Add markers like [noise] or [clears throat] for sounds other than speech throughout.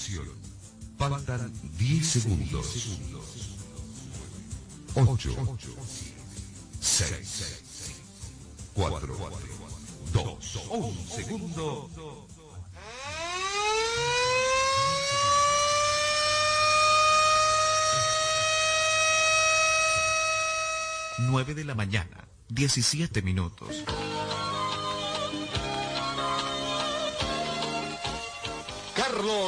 Atención. Faltan 10 segundos. 8, 6, 4, 2, 1 segundo. Nueve de la mañana, 17 minutos.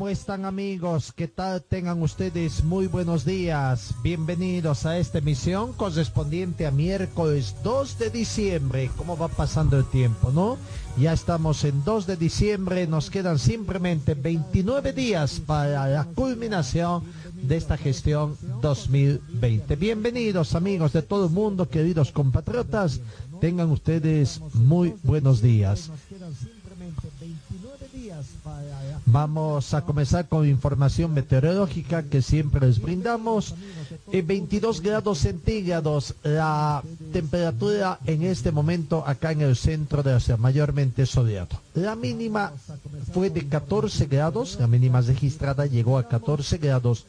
¿Cómo están amigos? ¿Qué tal tengan ustedes? Muy buenos días. Bienvenidos a esta emisión correspondiente a miércoles 2 de diciembre. ¿Cómo va pasando el tiempo, no? Ya estamos en 2 de diciembre, nos quedan simplemente 29 días para la culminación de esta gestión 2020. Bienvenidos amigos de todo el mundo, queridos compatriotas. Tengan ustedes muy buenos días. Vamos a comenzar con información meteorológica que siempre les brindamos. En 22 grados centígrados la temperatura en este momento acá en el centro de la mayormente soleado. La mínima fue de 14 grados, la mínima registrada llegó a 14 grados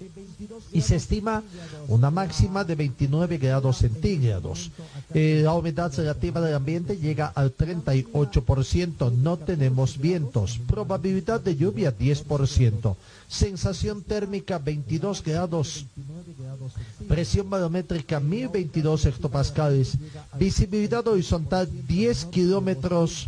y se estima una máxima de 29 grados centígrados. Eh, la humedad relativa del ambiente llega al 38%, no tenemos vientos, probabilidad de lluvia 10%, sensación térmica 22 grados, presión barométrica 1022 hectopascales, visibilidad horizontal 10 kilómetros.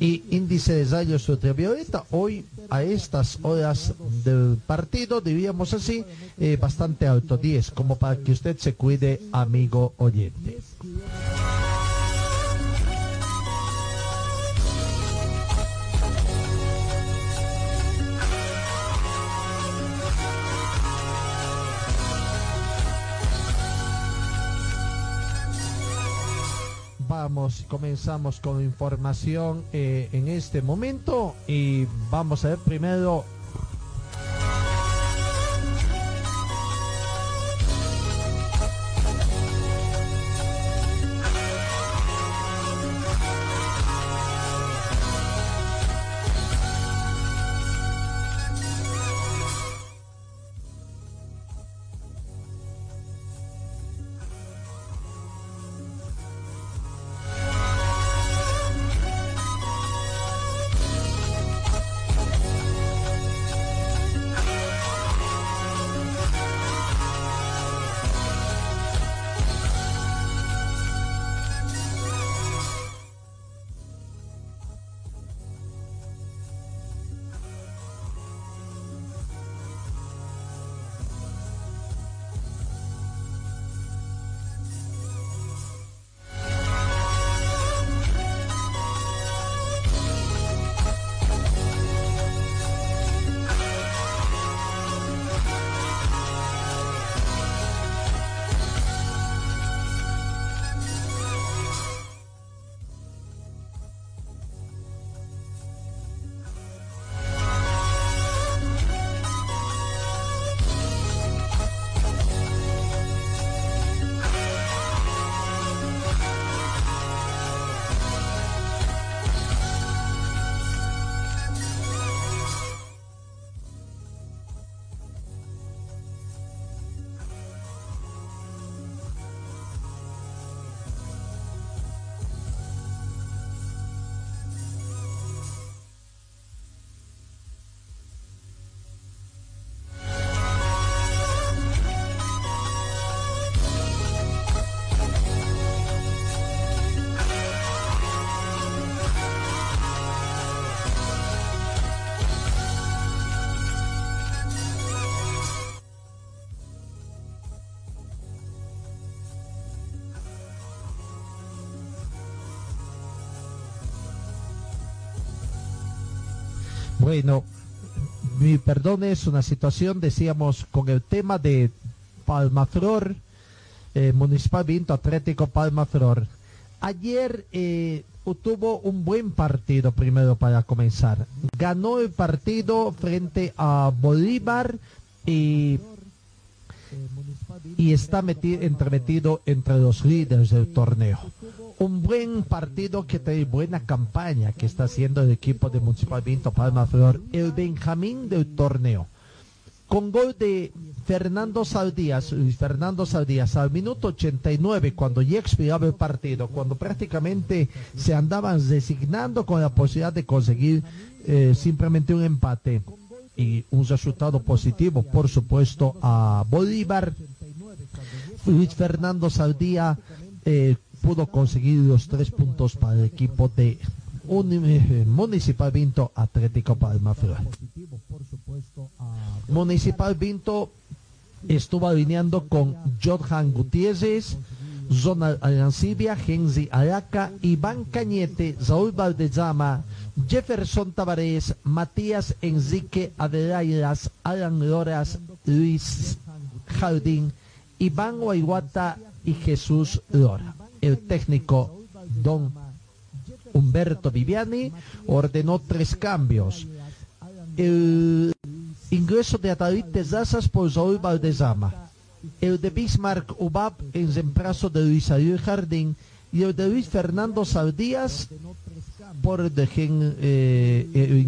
Y índice de rayos ultravioleta hoy a estas horas del partido diríamos así eh, bastante alto 10 como para que usted se cuide amigo oyente vamos, comenzamos con información eh, en este momento y vamos a ver primero Bueno, mi perdón es una situación, decíamos, con el tema de Palmaflor, eh, Municipal Vinto Atlético Palmaflor. Ayer eh, tuvo un buen partido primero para comenzar. Ganó el partido frente a Bolívar y, está metido, entremetido entre los líderes del torneo. Un buen partido que trae buena campaña que está haciendo el equipo de Municipal Vinto Palma Flor, el Benjamín del torneo. Con gol de Fernando Saldías, Fernando Saldías, al minuto 89, cuando ya expiraba el partido, cuando prácticamente se andaban designando con la posibilidad de conseguir eh, simplemente un empate y un resultado positivo, por supuesto, a Bolívar. Luis Fernando Saldía eh, pudo conseguir los tres puntos para el equipo de un, Municipal Vinto Atlético Palma Flor. Municipal Vinto estuvo alineando con Johan Gutiérrez, Zona Arancibia, Genzi Araca, Iván Cañete, Saúl Valdezama, Jefferson Tavares, Matías Enrique Adelairas, Alan Loras, Luis Jardín, Iván Guayguata y Jesús Lora. El técnico Don Humberto Viviani ordenó tres cambios. El ingreso de Atalit Tezazas por Saúl Valdezama, el de Bismarck Ubab en reemplazo de Luis Ariel Jardín y el de Luis Fernando Saldías por, de Gen, eh, eh.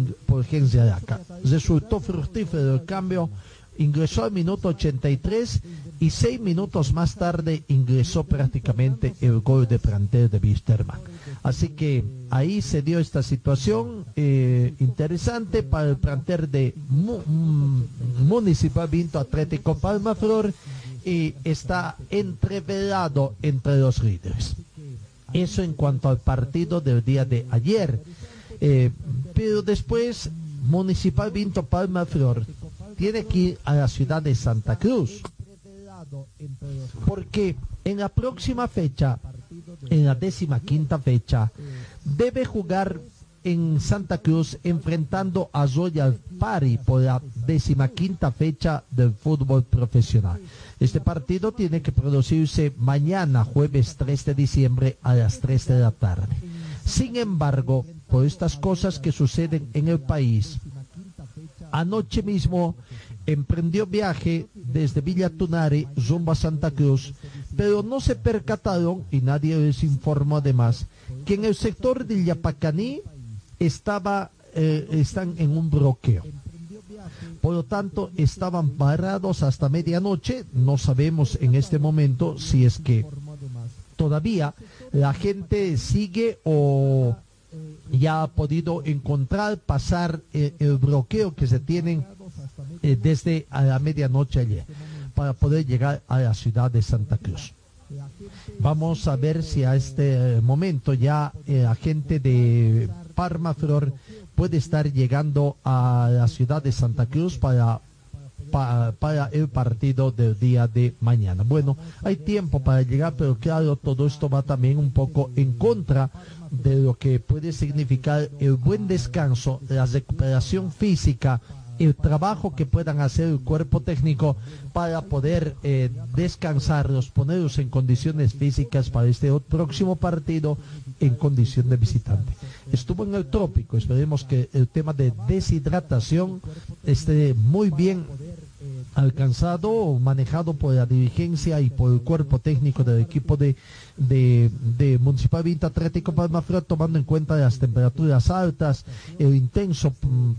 Resultó fructífero el cambio, ingresó al minuto 83 y seis minutos más tarde ingresó prácticamente el gol de plantel de Wisterman. Así que ahí se dio esta situación eh, interesante para el plantel de mm, Municipal Vinto Atlético Palma Flor y está entreverado entre los líderes. Eso en cuanto al partido del día de ayer. Eh, pero después, Municipal Vinto Palma Flor tiene que ir a la ciudad de Santa Cruz. Porque en la próxima fecha, en la décima quinta fecha, debe jugar en Santa Cruz enfrentando a Royal Pari por la décima quinta fecha del fútbol profesional. Este partido tiene que producirse mañana, jueves 3 de diciembre a las 3 de la tarde. Sin embargo, por estas cosas que suceden en el país, anoche mismo emprendió viaje desde Villa Tunari rumbo Santa Cruz, pero no se percataron, y nadie les informó además, que en el sector de Yapacaní estaba, eh, están en un bloqueo. Por lo tanto, estaban parados hasta medianoche. No sabemos en este momento si es que todavía la gente sigue o ya ha podido encontrar, pasar eh, el bloqueo que se tienen eh, desde a la medianoche ayer para poder llegar a la ciudad de Santa Cruz. Vamos a ver si a este momento ya la gente de Parma Flor puede estar llegando a la ciudad de Santa Cruz para, para, el partido del día de mañana. Bueno, hay tiempo para llegar, pero claro, todo esto va también un poco en contra de lo que puede significar el buen descanso, la recuperación física, el trabajo que puedan hacer el cuerpo técnico para poder eh, descansarlos, ponerlos en condiciones físicas para este próximo partido en condición de visitante. Estuvo en el trópico, esperemos que el tema de deshidratación esté muy bien alcanzado o manejado por la dirigencia y por el cuerpo técnico del equipo de, de, de Municipal Vinta Atlético Palmaflor, tomando en cuenta las temperaturas altas, el intenso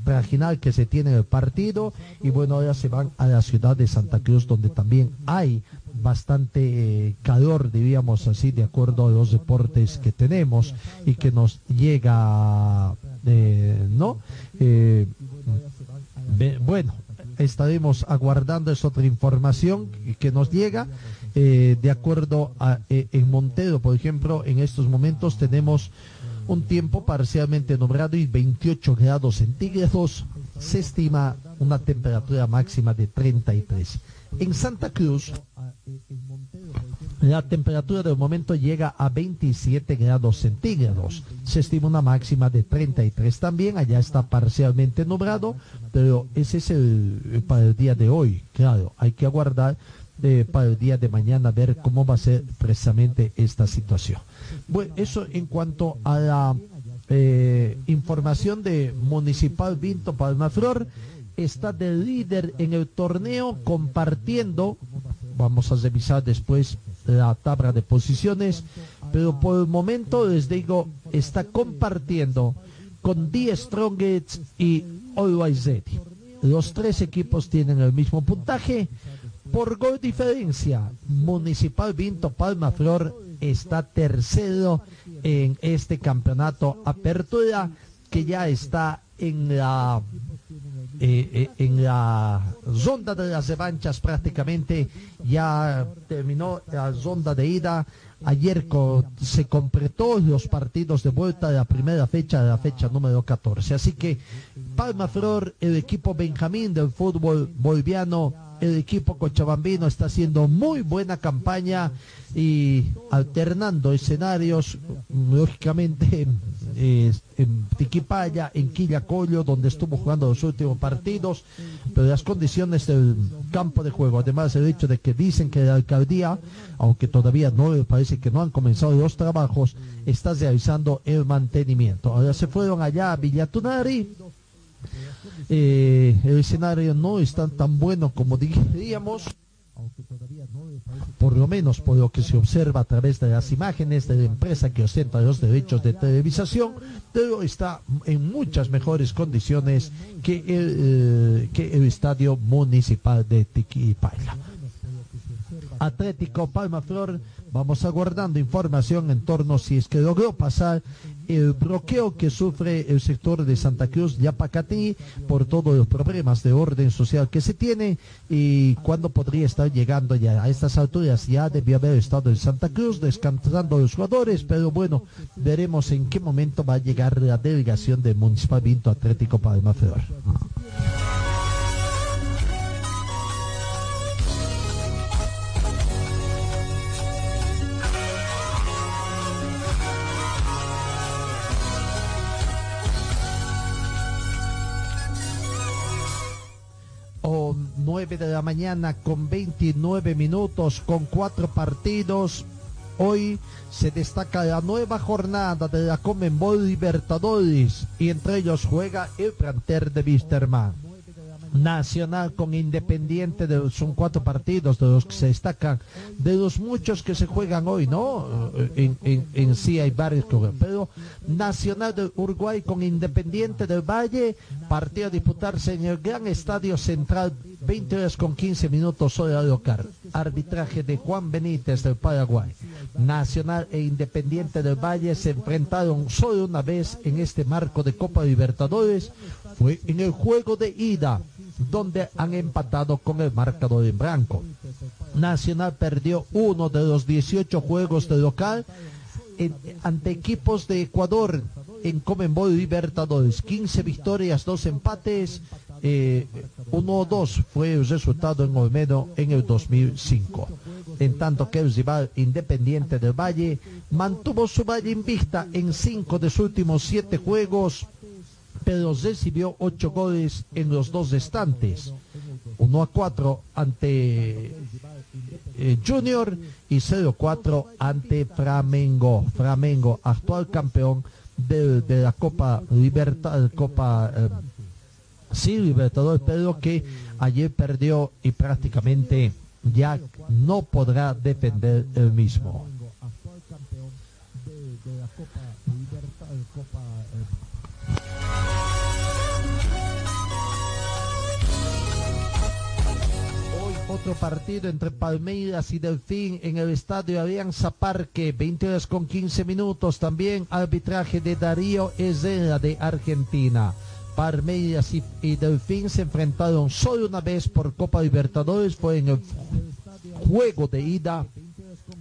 marginal que se tiene en el partido, y bueno, ahora se van a la ciudad de Santa Cruz, donde también hay bastante eh, calor, diríamos así, de acuerdo a los deportes que tenemos y que nos llega, eh, ¿no? Eh, bueno, estaremos aguardando esa otra información que nos llega. Eh, de acuerdo a eh, en Montero, por ejemplo, en estos momentos tenemos un tiempo parcialmente nublado y 28 grados centígrados. Se estima una temperatura máxima de 33. En Santa Cruz, La temperatura del momento llega a 27 grados centígrados. Se estima una máxima de 33 también. Allá está parcialmente nublado, pero ese es el para el día de hoy. Claro, hay que aguardar para el día de mañana ver cómo va a ser precisamente esta situación. Bueno, eso en cuanto a la eh, información de Municipal Vinto Palmaflor está de líder en el torneo compartiendo, vamos a revisar después la tabla de posiciones, pero por el momento les digo, está compartiendo con Die Strongest y Always Ready. Los tres equipos tienen el mismo puntaje. Por gol diferencia, Municipal Vinto Palma Flor está tercero en este campeonato Apertura que ya está en la eh, eh, en la ronda de las revanchas prácticamente. Ya terminó la ronda de ida ayer se completó los partidos de vuelta de la primera fecha de la fecha número 14 así que Palma Flor el equipo Benjamín del fútbol boliviano el equipo cochabambino está haciendo muy buena campaña y alternando escenarios, lógicamente en Tiquipaya, en Quillacollo, donde estuvo jugando los últimos partidos, pero las condiciones del campo de juego, además el hecho de que dicen que la alcaldía, aunque todavía no parece que no han comenzado los trabajos, está realizando el mantenimiento. Ahora se fueron allá a Villatunari, eh, el escenario no está tan bueno como diríamos, por lo menos por lo que se observa a través de las imágenes de la empresa que ostenta los derechos de televisación, pero está en muchas mejores condiciones que el, eh, estadio municipal de Tiquipaya. Atlético Palma Flor, vamos aguardando información en torno si es que logró pasar el bloqueo que sufre el sector de Santa Cruz Yapacatí por todos los problemas de orden social que se tiene y cuándo podría estar llegando ya a estas alturas ya debió haber estado en Santa Cruz descansando los jugadores pero bueno veremos en qué momento va a llegar la delegación del Municipal Vinto Atlético Palma Flor. O 9 de la mañana con 29 minutos con cuatro partidos. Hoy se destaca la nueva jornada de la Comenbol Libertadores y entre ellos juega el planter de Wisterman. Nacional con Independiente, de, son cuatro partidos de los que se destacan, de los muchos que se juegan hoy, ¿no? En, en, en sí hay varios, pero Nacional de Uruguay con Independiente del Valle, partido a disputarse en el Gran Estadio Central, 20 horas con 15 minutos hora local. Arbitraje de Juan Benítez del Paraguay. Nacional e Independiente del Valle se enfrentaron solo una vez en este marco de Copa Libertadores, fue en el juego de ida donde han empatado con el marcador en blanco. Nacional perdió uno de los 18 juegos de local ante equipos de Ecuador en Comenbol Libertadores. 15 victorias, 2 empates, eh, 1-2 fue el resultado en Olmedo en el 2005. En tanto que el rival Independiente del Valle mantuvo su valle invicta en 5 de sus últimos 7 juegos pero recibió ocho goles en los dos estantes. 1 a 4 ante eh, Junior y 0-4 ante Flamengo. Flamengo, actual campeón de, de la Copa Libertad, Copa eh, sí, Libertadores, pero que ayer perdió y prácticamente ya no podrá defender el mismo. Otro partido entre Palmeiras y Delfín en el estadio Alianza Parque, 20 horas con 15 minutos. También arbitraje de Darío Herrera de Argentina. Palmeiras y, y Delfín se enfrentaron solo una vez por Copa Libertadores, fue en el juego de ida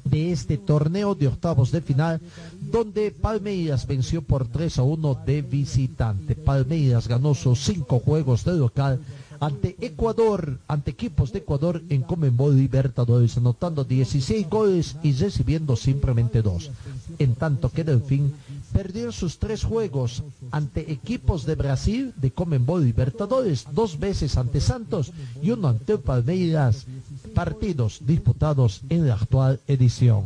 de este torneo de octavos de final, donde Palmeiras venció por 3 a 1 de visitante. Palmeiras ganó sus cinco juegos de local ante Ecuador, ante equipos de Ecuador en Comembol Libertadores, anotando 16 goles y recibiendo simplemente dos. En tanto que Delfín perdió sus tres juegos ante equipos de Brasil de Comembol Libertadores, dos veces ante Santos y uno ante Palmeiras, partidos disputados en la actual edición.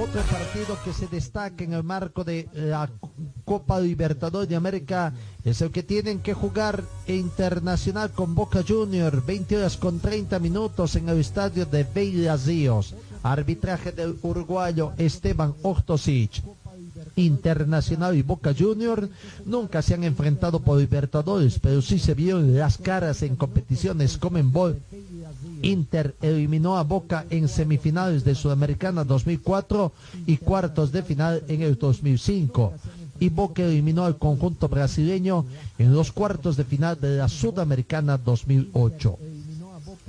Otro partido que se destaca en el marco de la Copa Libertadores de América es el que tienen que jugar internacional con Boca Junior, 20 horas con 30 minutos en el estadio de Bellas Ríos. Arbitraje del uruguayo Esteban Ortosic. Internacional y Boca Junior nunca se han enfrentado por Libertadores, pero sí se vieron las caras en competiciones como en Bol Inter eliminó a Boca en semifinales de Sudamericana 2004 y cuartos de final en el 2005. Y Boca eliminó al conjunto brasileño en los cuartos de final de la Sudamericana 2008.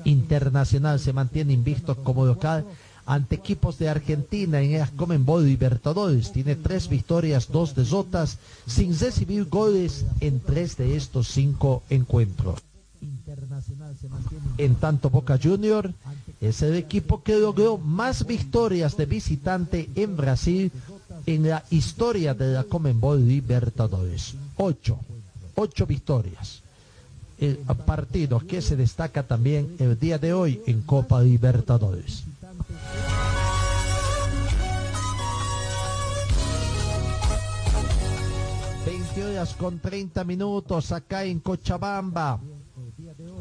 Internacional se mantiene invicto como local ante equipos de Argentina en el Comenbol Libertadores. Tiene tres victorias, dos derrotas, sin recibir goles en tres de estos cinco encuentros. En tanto, Boca Junior es el equipo que logró más victorias de visitante en Brasil en la historia de la Comenbol Libertadores. Ocho, ocho victorias. El partido que se destaca también el día de hoy en Copa Libertadores. horas con 30 minutos acá en Cochabamba.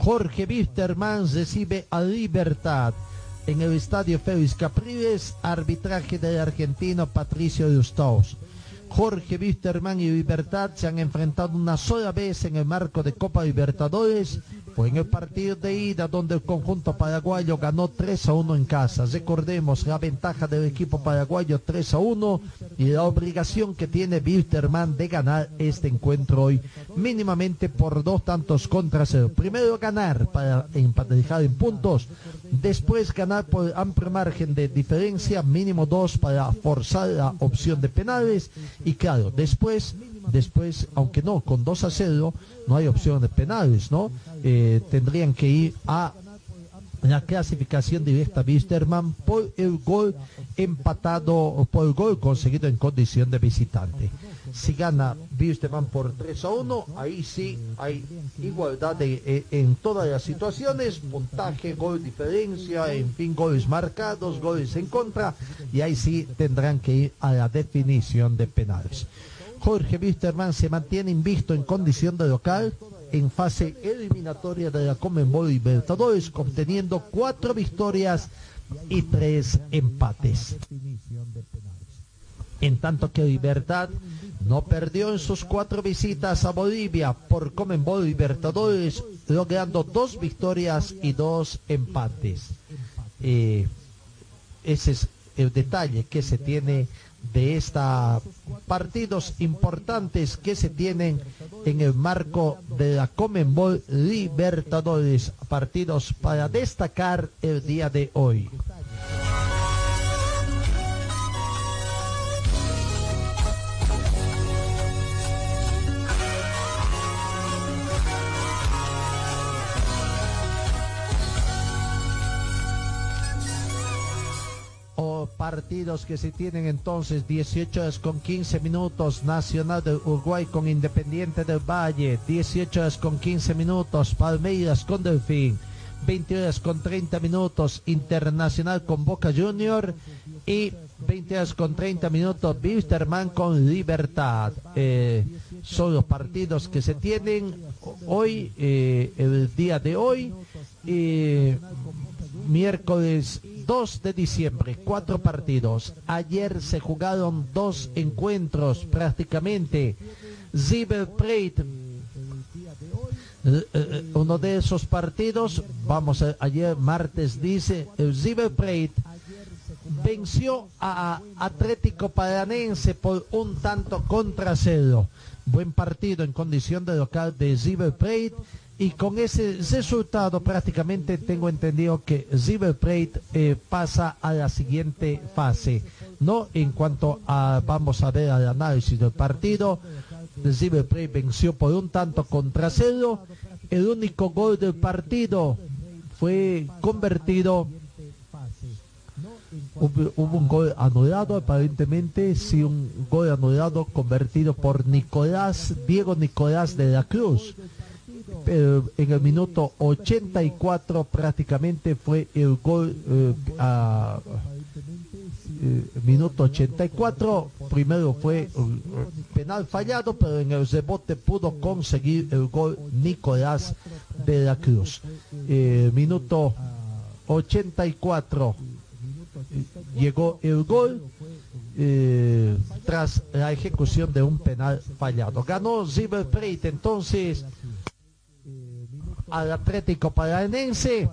Jorge Wisterman recibe a Libertad en el estadio Félix Capriles, arbitraje del argentino Patricio Justaus. Jorge Wisterman y Libertad se han enfrentado una sola vez en el marco de Copa Libertadores en el partido de ida donde el conjunto paraguayo ganó 3 a 1 en casa. Recordemos la ventaja del equipo paraguayo 3 a 1 y la obligación que tiene Wilterman de ganar este encuentro hoy mínimamente por dos tantos contra cero. Primero ganar para emparejar en puntos, después ganar por amplio margen de diferencia, mínimo dos para forzar la opción de penales y claro, después después, aunque no, con 2 a 0 no hay opción de penales, ¿no? Eh, tendrían que ir a la clasificación directa Wisterman por el gol empatado, por el gol conseguido en condición de visitante. Si gana Wisterman por 3 a 1, ahí sí hay igualdad eh, en todas las situaciones, puntaje, gol diferencia, en fin, goles marcados, goles en contra, y ahí sí tendrán que ir a la definición de penales. Jorge Wisterman se mantiene invisto en condición de local en fase eliminatoria de la Comenbol Libertadores, obteniendo cuatro victorias y tres empates. En tanto que Libertad no perdió en sus cuatro visitas a Bolivia por Comenbol Libertadores, logrando dos victorias y dos empates. Eh, ese es el detalle que se tiene de estos partidos importantes que se tienen en el marco de la Comenbol Libertadores, partidos para destacar el día de hoy. Partidos que se tienen entonces 18 horas con 15 minutos Nacional de Uruguay con Independiente del Valle 18 horas con 15 minutos Palmeiras con Delfín 20 horas con 30 minutos Internacional con Boca Junior y 20 horas con 30 minutos Wisterman con Libertad. Eh, son los partidos que se tienen hoy eh, el día de hoy miércoles 2 de diciembre, cuatro partidos. Ayer se jugaron dos encuentros prácticamente. Plate, eh, eh, uno de esos partidos, vamos, a, ayer martes dice, Plate venció a Atlético Paranense por un tanto contra cero. Buen partido en condición de local de Plate y con ese resultado prácticamente tengo entendido que River Plate eh, pasa a la siguiente fase. ¿no? En cuanto a, vamos a ver al análisis del partido, River Plate venció por un tanto contra cero. El único gol del partido fue convertido Hubo, hubo un gol anulado, aparentemente, sí, un gol anulado convertido por Nicolás, Diego Nicolás de la Cruz. Pero en el minuto 84 prácticamente fue el gol eh, a eh, minuto 84 primero fue eh, penal fallado pero en el rebote pudo conseguir el gol Nicolás de la Cruz Eh, minuto 84 llegó el gol eh, tras la ejecución de un penal fallado. Ganó River entonces al Atlético Paranense.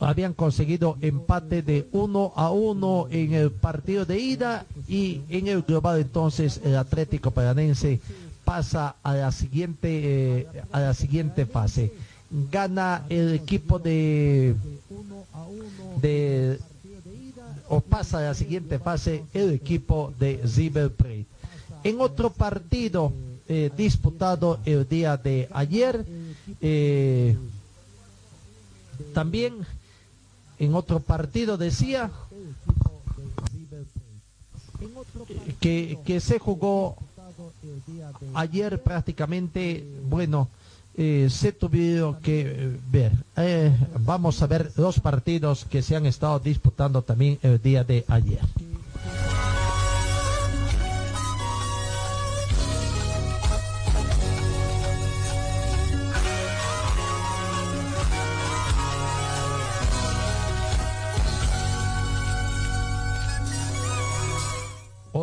Habían conseguido empate de 1 a 1 en el partido de ida y en el global entonces el Atlético Paranense pasa a la siguiente eh, a la siguiente fase. Gana el equipo de de o pasa a la siguiente fase el equipo de Plate. En otro partido eh, disputado el día de ayer, eh, también en otro partido decía que, que se jugó ayer prácticamente, bueno, eh, se tuvieron que eh, ver. Eh, vamos a ver los partidos que se han estado disputando también el día de ayer.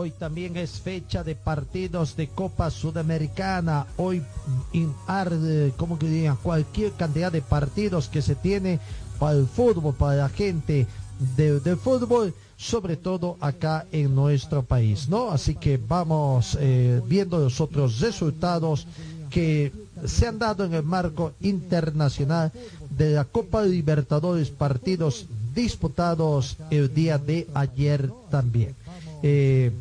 Hoy también es fecha de partidos de Copa Sudamericana. Hoy, como que digan, cualquier cantidad de partidos que se tiene para el fútbol, para la gente de, de fútbol, sobre todo acá en nuestro país, ¿no? Así que vamos eh, viendo los otros resultados que se han dado en el marco internacional de la Copa Libertadores, partidos disputados el día de ayer también. Eh,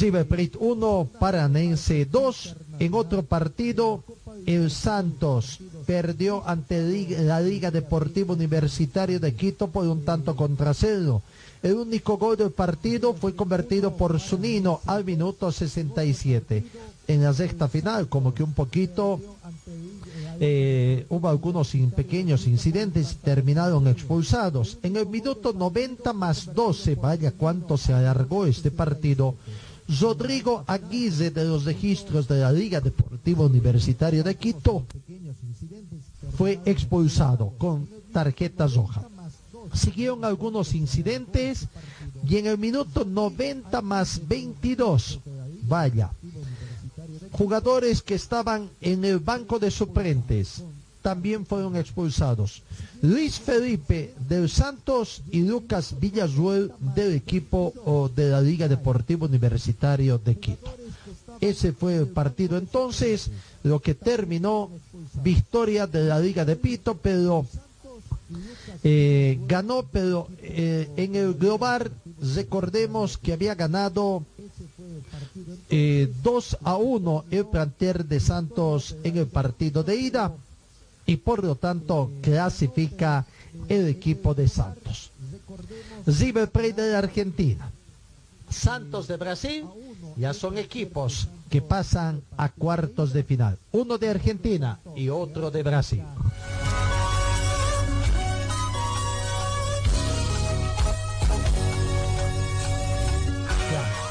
River Plate 1, Paranense 2. En otro partido, el Santos perdió ante la Liga Deportiva Universitaria de Quito por un tanto contra cero. El único gol del partido fue convertido por Zunino al minuto 67. En la sexta final, como que un poquito eh, hubo algunos pequeños incidentes y terminaron expulsados. En el minuto 90 más 12, vaya cuánto se alargó este partido. Rodrigo Aguirre de los registros de la Liga Deportiva Universitaria de Quito fue expulsado con tarjeta roja. Siguieron algunos incidentes y en el minuto 90 más 22, vaya, jugadores que estaban en el banco de suplentes también fueron expulsados. Luis Felipe del Santos y Lucas Villarruel del equipo de la Liga Deportiva Universitario de Quito. Ese fue el partido entonces, lo que terminó victoria de la Liga de Pito, pero eh, ganó, pero eh, en el global recordemos que había ganado eh, 2 a 1 el planter de Santos en el partido de ida y por lo tanto clasifica el equipo de Santos. River Plate de Argentina, Santos de Brasil, ya son equipos que pasan a cuartos de final. Uno de Argentina y otro de Brasil.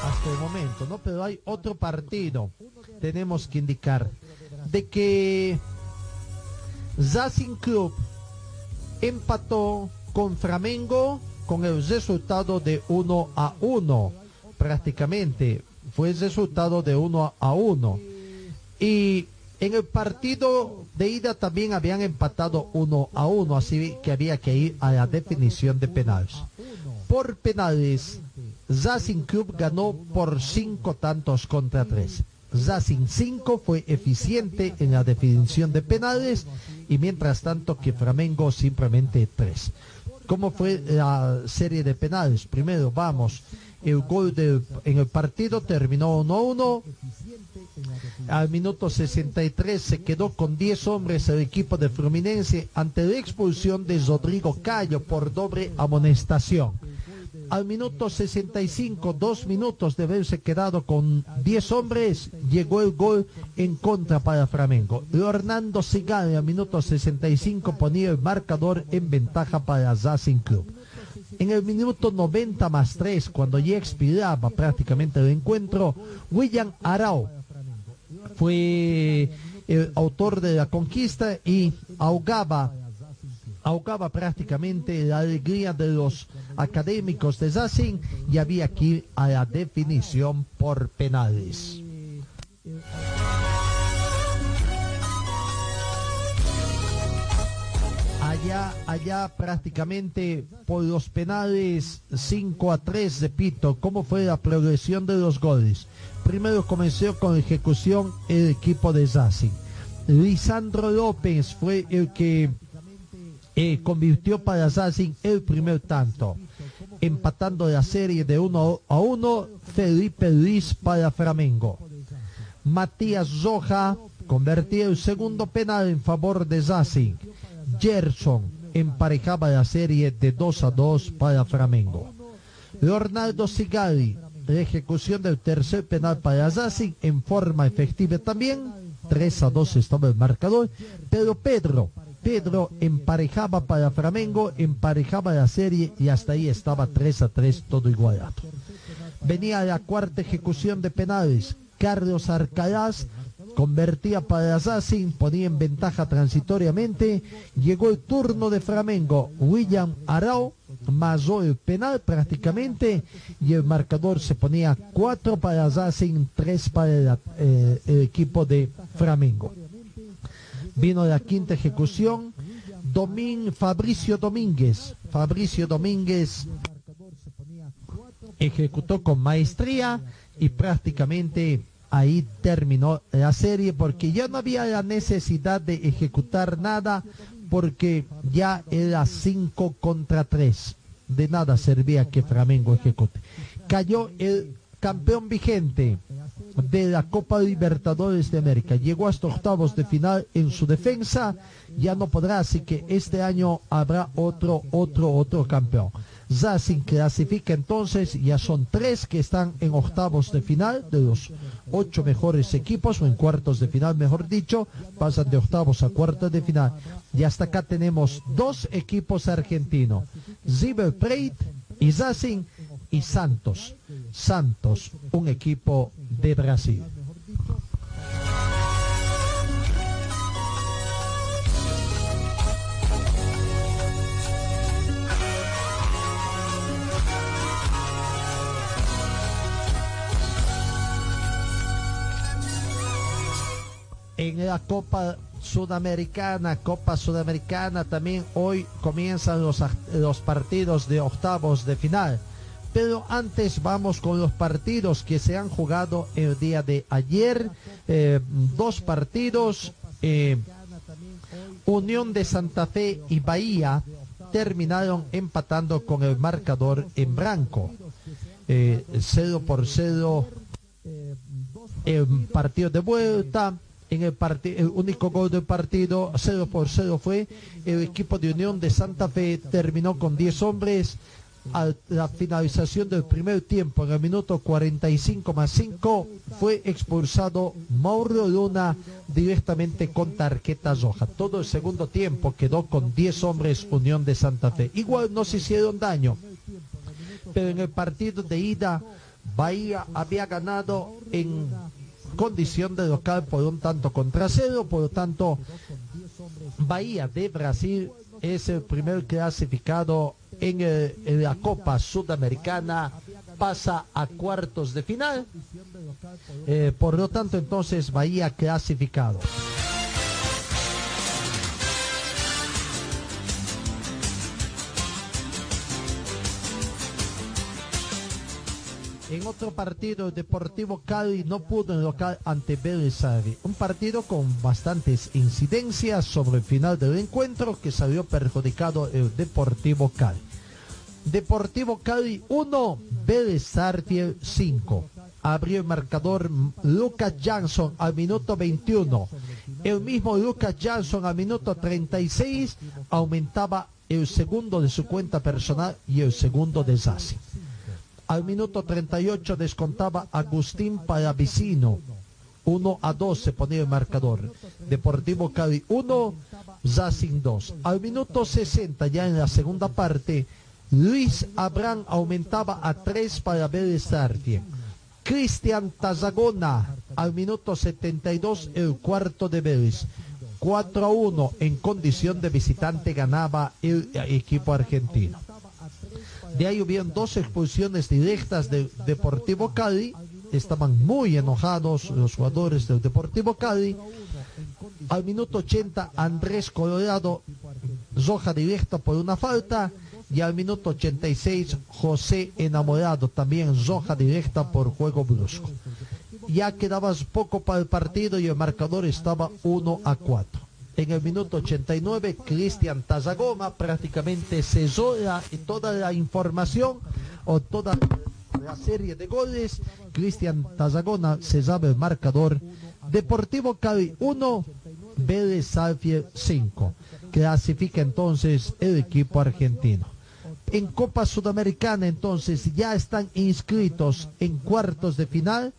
Hasta el momento, ¿no? Pero hay otro partido. Tenemos que indicar de que Racing Club empató con Flamengo con el resultado de 1 a 1. Prácticamente fue el resultado de 1 a 1. Y en el partido de ida también habían empatado 1 a 1, así que había que ir a la definición de penales. Por penales, Racing Club ganó por 5 tantos contra 3. Racing 5 fue eficiente en la definición de penales y mientras tanto que Flamengo simplemente 3. cómo fue la serie de penales. Primero, vamos, el gol del- en el partido terminó 1 a 1. Al minuto 63 se quedó con 10 hombres el equipo de Fluminense ante la expulsión de Rodrigo Cayo por doble amonestación. Al minuto 65, dos minutos de haberse quedado con 10 hombres, llegó el gol en contra para Flamengo. Hernando Sigali al minuto 65 ponía el marcador en ventaja para Racing Club. En el minuto 90 más 3, cuando ya expiraba prácticamente el encuentro, William Arau fue el autor de la conquista y ahogaba ahogaba prácticamente la alegría de los académicos de Racing y había aquí a la definición por penales. Allá, allá prácticamente por los penales 5 a 3, repito, ¿cómo fue la progresión de los goles? Primero comenzó con ejecución el equipo de Racing. Lisandro López fue el que eh, convirtió para Racing el primer tanto. Empatando la serie de 1 a 1, Felipe Luis para Flamengo. Matías Roja convertía el segundo penal en favor de Racing. Gerson emparejaba la serie de 2 a 2 para Flamengo. Leonardo Sigali, la ejecución del tercer penal para Racing en forma efectiva también. 3 a 2 estaba el marcador, pero Pedro, Pedro emparejaba para Flamengo, emparejaba la serie y hasta ahí estaba 3 a 3 todo igualado. Venía la cuarta ejecución de penales. Carlos Arcalás convertía para Racing, ponía en ventaja transitoriamente. Llegó el turno de Flamengo. William Arau masó el penal prácticamente y el marcador se ponía 4 para Racing, 3 para la- eh, el equipo de Flamengo. Vino la quinta ejecución. Fabricio Domínguez. Fabricio Domínguez ejecutó con maestría y prácticamente ahí terminó la serie porque ya no había la necesidad de ejecutar nada porque ya era 5 contra 3. De nada servía que Flamengo ejecute. Cayó el campeón vigente de la Copa Libertadores de América. Llegó hasta octavos de final en su defensa. Ya no podrá, así que este año habrá otro, otro, otro campeón. Racing clasifica entonces, ya son tres que están en octavos de final, de los ocho mejores equipos, o en cuartos de final, mejor dicho, pasan de octavos a cuartos de final. Y hasta acá tenemos dos equipos argentinos, River Plate y y Santos. Santos, un equipo de Brasil. en la Copa Sudamericana, Copa Sudamericana también hoy comienzan los, los partidos de octavos de final. Pero antes vamos con los partidos que se han jugado el día de ayer. Eh, dos partidos. eh, Unión de Santa Fe y Bahía terminaron empatando con el marcador en blanco. Eh, por cero en partido de vuelta. En el, el único gol del partido, 0 por 0 fue el equipo de Unión de Santa Fe, terminó con 10 hombres. A la finalización del primer tiempo, en el minuto 45 más 5, fue expulsado Mauro Luna directamente con tarjeta roja. Todo el segundo tiempo quedó con 10 hombres Unión de Santa Fe. Igual no se hicieron daño, pero en el partido de ida Bahía había ganado en condición de local por un tanto contra cero, por lo tanto Bahía de Brasil es el primer clasificado en, el- en la Copa Sudamericana, pasa a cuartos de final, Eh, por lo tanto entonces Bahía clasificado. En otro partido, Deportivo Cali no pudo en local ante Vélez. Un partido con bastantes incidencias sobre el final del encuentro que salió perjudicado el Deportivo Cali. Deportivo Cali 1, Vélez Sarsfield 5. Abrió el marcador Lucas Jackson al minuto 21. El mismo Lucas Jackson al minuto 36 aumentaba el segundo de su cuenta personal y el segundo de. Al minuto 38 descontaba Agustín Palavicino. 1 a 2 se ponía el marcador. Deportivo Cali 1, Zacin 2. Al minuto 60, ya en la segunda parte, Luis Abraham aumentaba a 3 para Vélez. Cristian Tazagona al minuto 72 el cuarto de Vélez. 4 a 1 en condición de visitante ganaba el equipo argentino. De ahí hubieron dos expulsiones directas del Deportivo Cali. Estaban muy enojados los jugadores del Deportivo Cali. Al minuto 80 Andrés Colorado roja directa por una falta y al minuto 86 José Enamorado también roja directa por juego brusco. Ya quedaba poco para el partido y el marcador estaba 1 a 4. En el minuto 89 Cristian Tazagoma prácticamente cesó la, toda la información o toda la serie de goles. Cristian Tazagona cesaba el marcador. Deportivo Cali 1, Vélez Salfiel 5. Clasifica entonces el equipo argentino en Copa Sudamericana entonces ya están inscritos en cuartos de final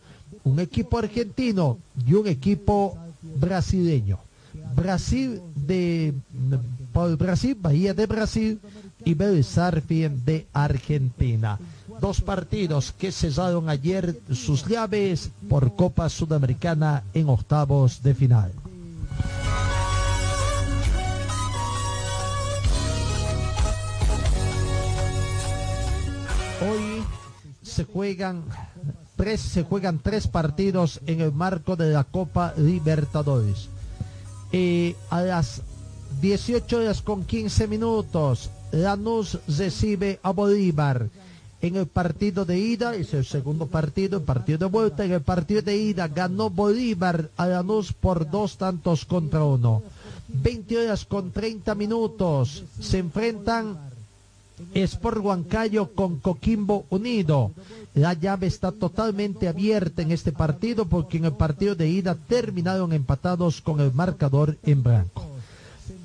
un equipo argentino y un equipo brasileño. Brasil de por Brasil, Bahía de Brasil y Vélez de Argentina. Dos partidos que cesaron ayer sus llaves por Copa Sudamericana en octavos de final. Hoy se juegan tres, se juegan tres partidos en el marco de la Copa Libertadores. Eh, a las 18 horas con 15 minutos, Lanús recibe a Bolívar. En el partido de ida, es el segundo partido, el partido de vuelta, en el partido de ida ganó Bolívar a Lanús por dos tantos contra uno. 20 horas con 30 minutos, se enfrentan Sport Huancayo con Coquimbo Unido. La llave está totalmente abierta en este partido porque en el partido de ida terminaron empatados con el marcador en blanco.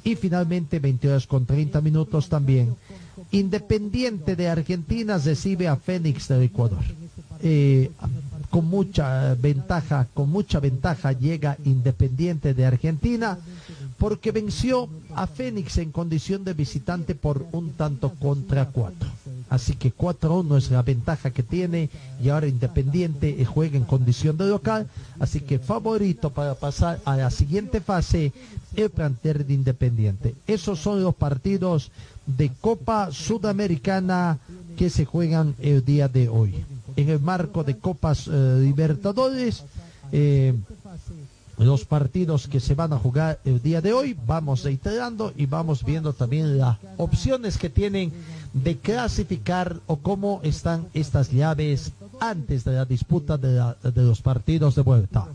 Y finalmente 20 horas con 30 minutos también. Independiente de Argentina recibe a Fénix del Ecuador. Eh, con mucha ventaja, con mucha ventaja llega Independiente de Argentina porque venció a Fénix en condición de visitante por un tanto contra cuatro. Así que 4-1 es la ventaja que tiene y ahora Independiente juega en condición de local. Así que favorito para pasar a la siguiente fase el plantel de Independiente. Esos son los partidos de Copa Sudamericana que se juegan el día de hoy. En el marco de Copas eh, Libertadores, eh, los partidos que se van a jugar el día de hoy. Vamos reiterando y vamos viendo también las opciones que tienen de clasificar o cómo están estas llaves antes de la disputa de, de los partidos de vuelta.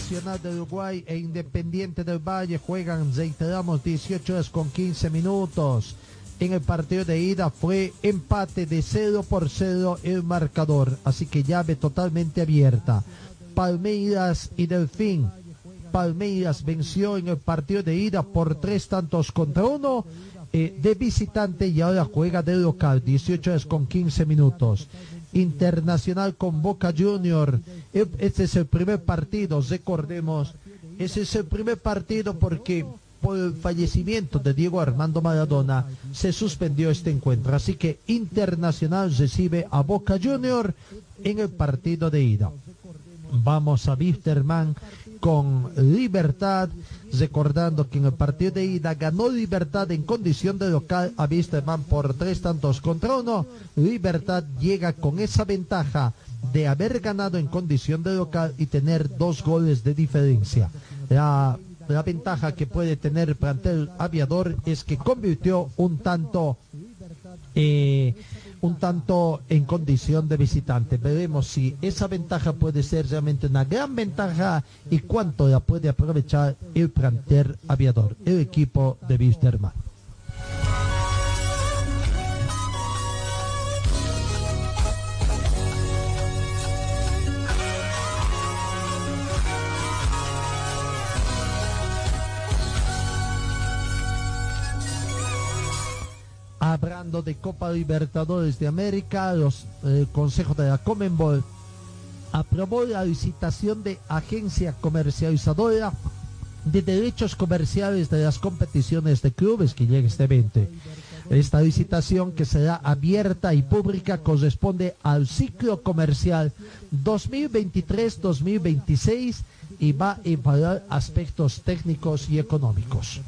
Nacional de Uruguay e Independiente del Valle juegan, reiteramos, 18 horas con 15 minutos. En el partido de ida fue empate de 0 por 0 el marcador, así que llave totalmente abierta. Palmeiras y Delfín. Palmeiras venció en el partido de ida por tres tantos contra uno eh, de visitante y ahora juega de local, 18 horas con 15 minutos. Internacional con Boca Junior. E, este es el primer partido, recordemos. Ese es el primer partido porque por el fallecimiento de Diego Armando Maradona se suspendió este encuentro. Así que Internacional recibe a Boca Junior en el partido de ida. Vamos a Wisterman con Libertad, recordando que en el partido de ida ganó Libertad en condición de local a Wisterman por tres tantos contra uno. Libertad llega con esa ventaja de haber ganado en condición de local y tener dos goles de diferencia. La, ventaja que puede tener el plantel aviador es que convirtió un tanto eh, un tanto en condición de visitante. Veremos si esa ventaja puede ser realmente una gran ventaja y cuánto la puede aprovechar el plantel aviador, el equipo de Wisterman. De Copa Libertadores de América, los eh, consejos de la Comenbol aprobó la licitación de agencia comercializadora de derechos comerciales de las competiciones de clubes que llega este 20. Esta licitación que será abierta y pública corresponde al ciclo comercial 2023-2026 y va a evaluar aspectos técnicos y económicos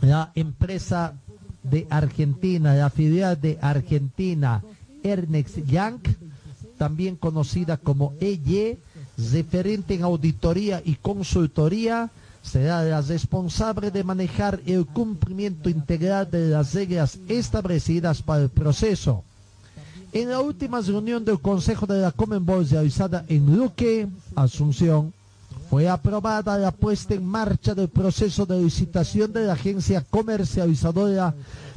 la empresa de Argentina, la filial de Argentina, Ernest Young, también conocida como EY, referente en auditoría y consultoría, será la responsable de manejar el cumplimiento integral de las reglas establecidas para el proceso. En la última reunión del Consejo de la Comenbol realizada en Luque, Asunción, fue aprobada la puesta en marcha del proceso de licitación de la agencia comercializadora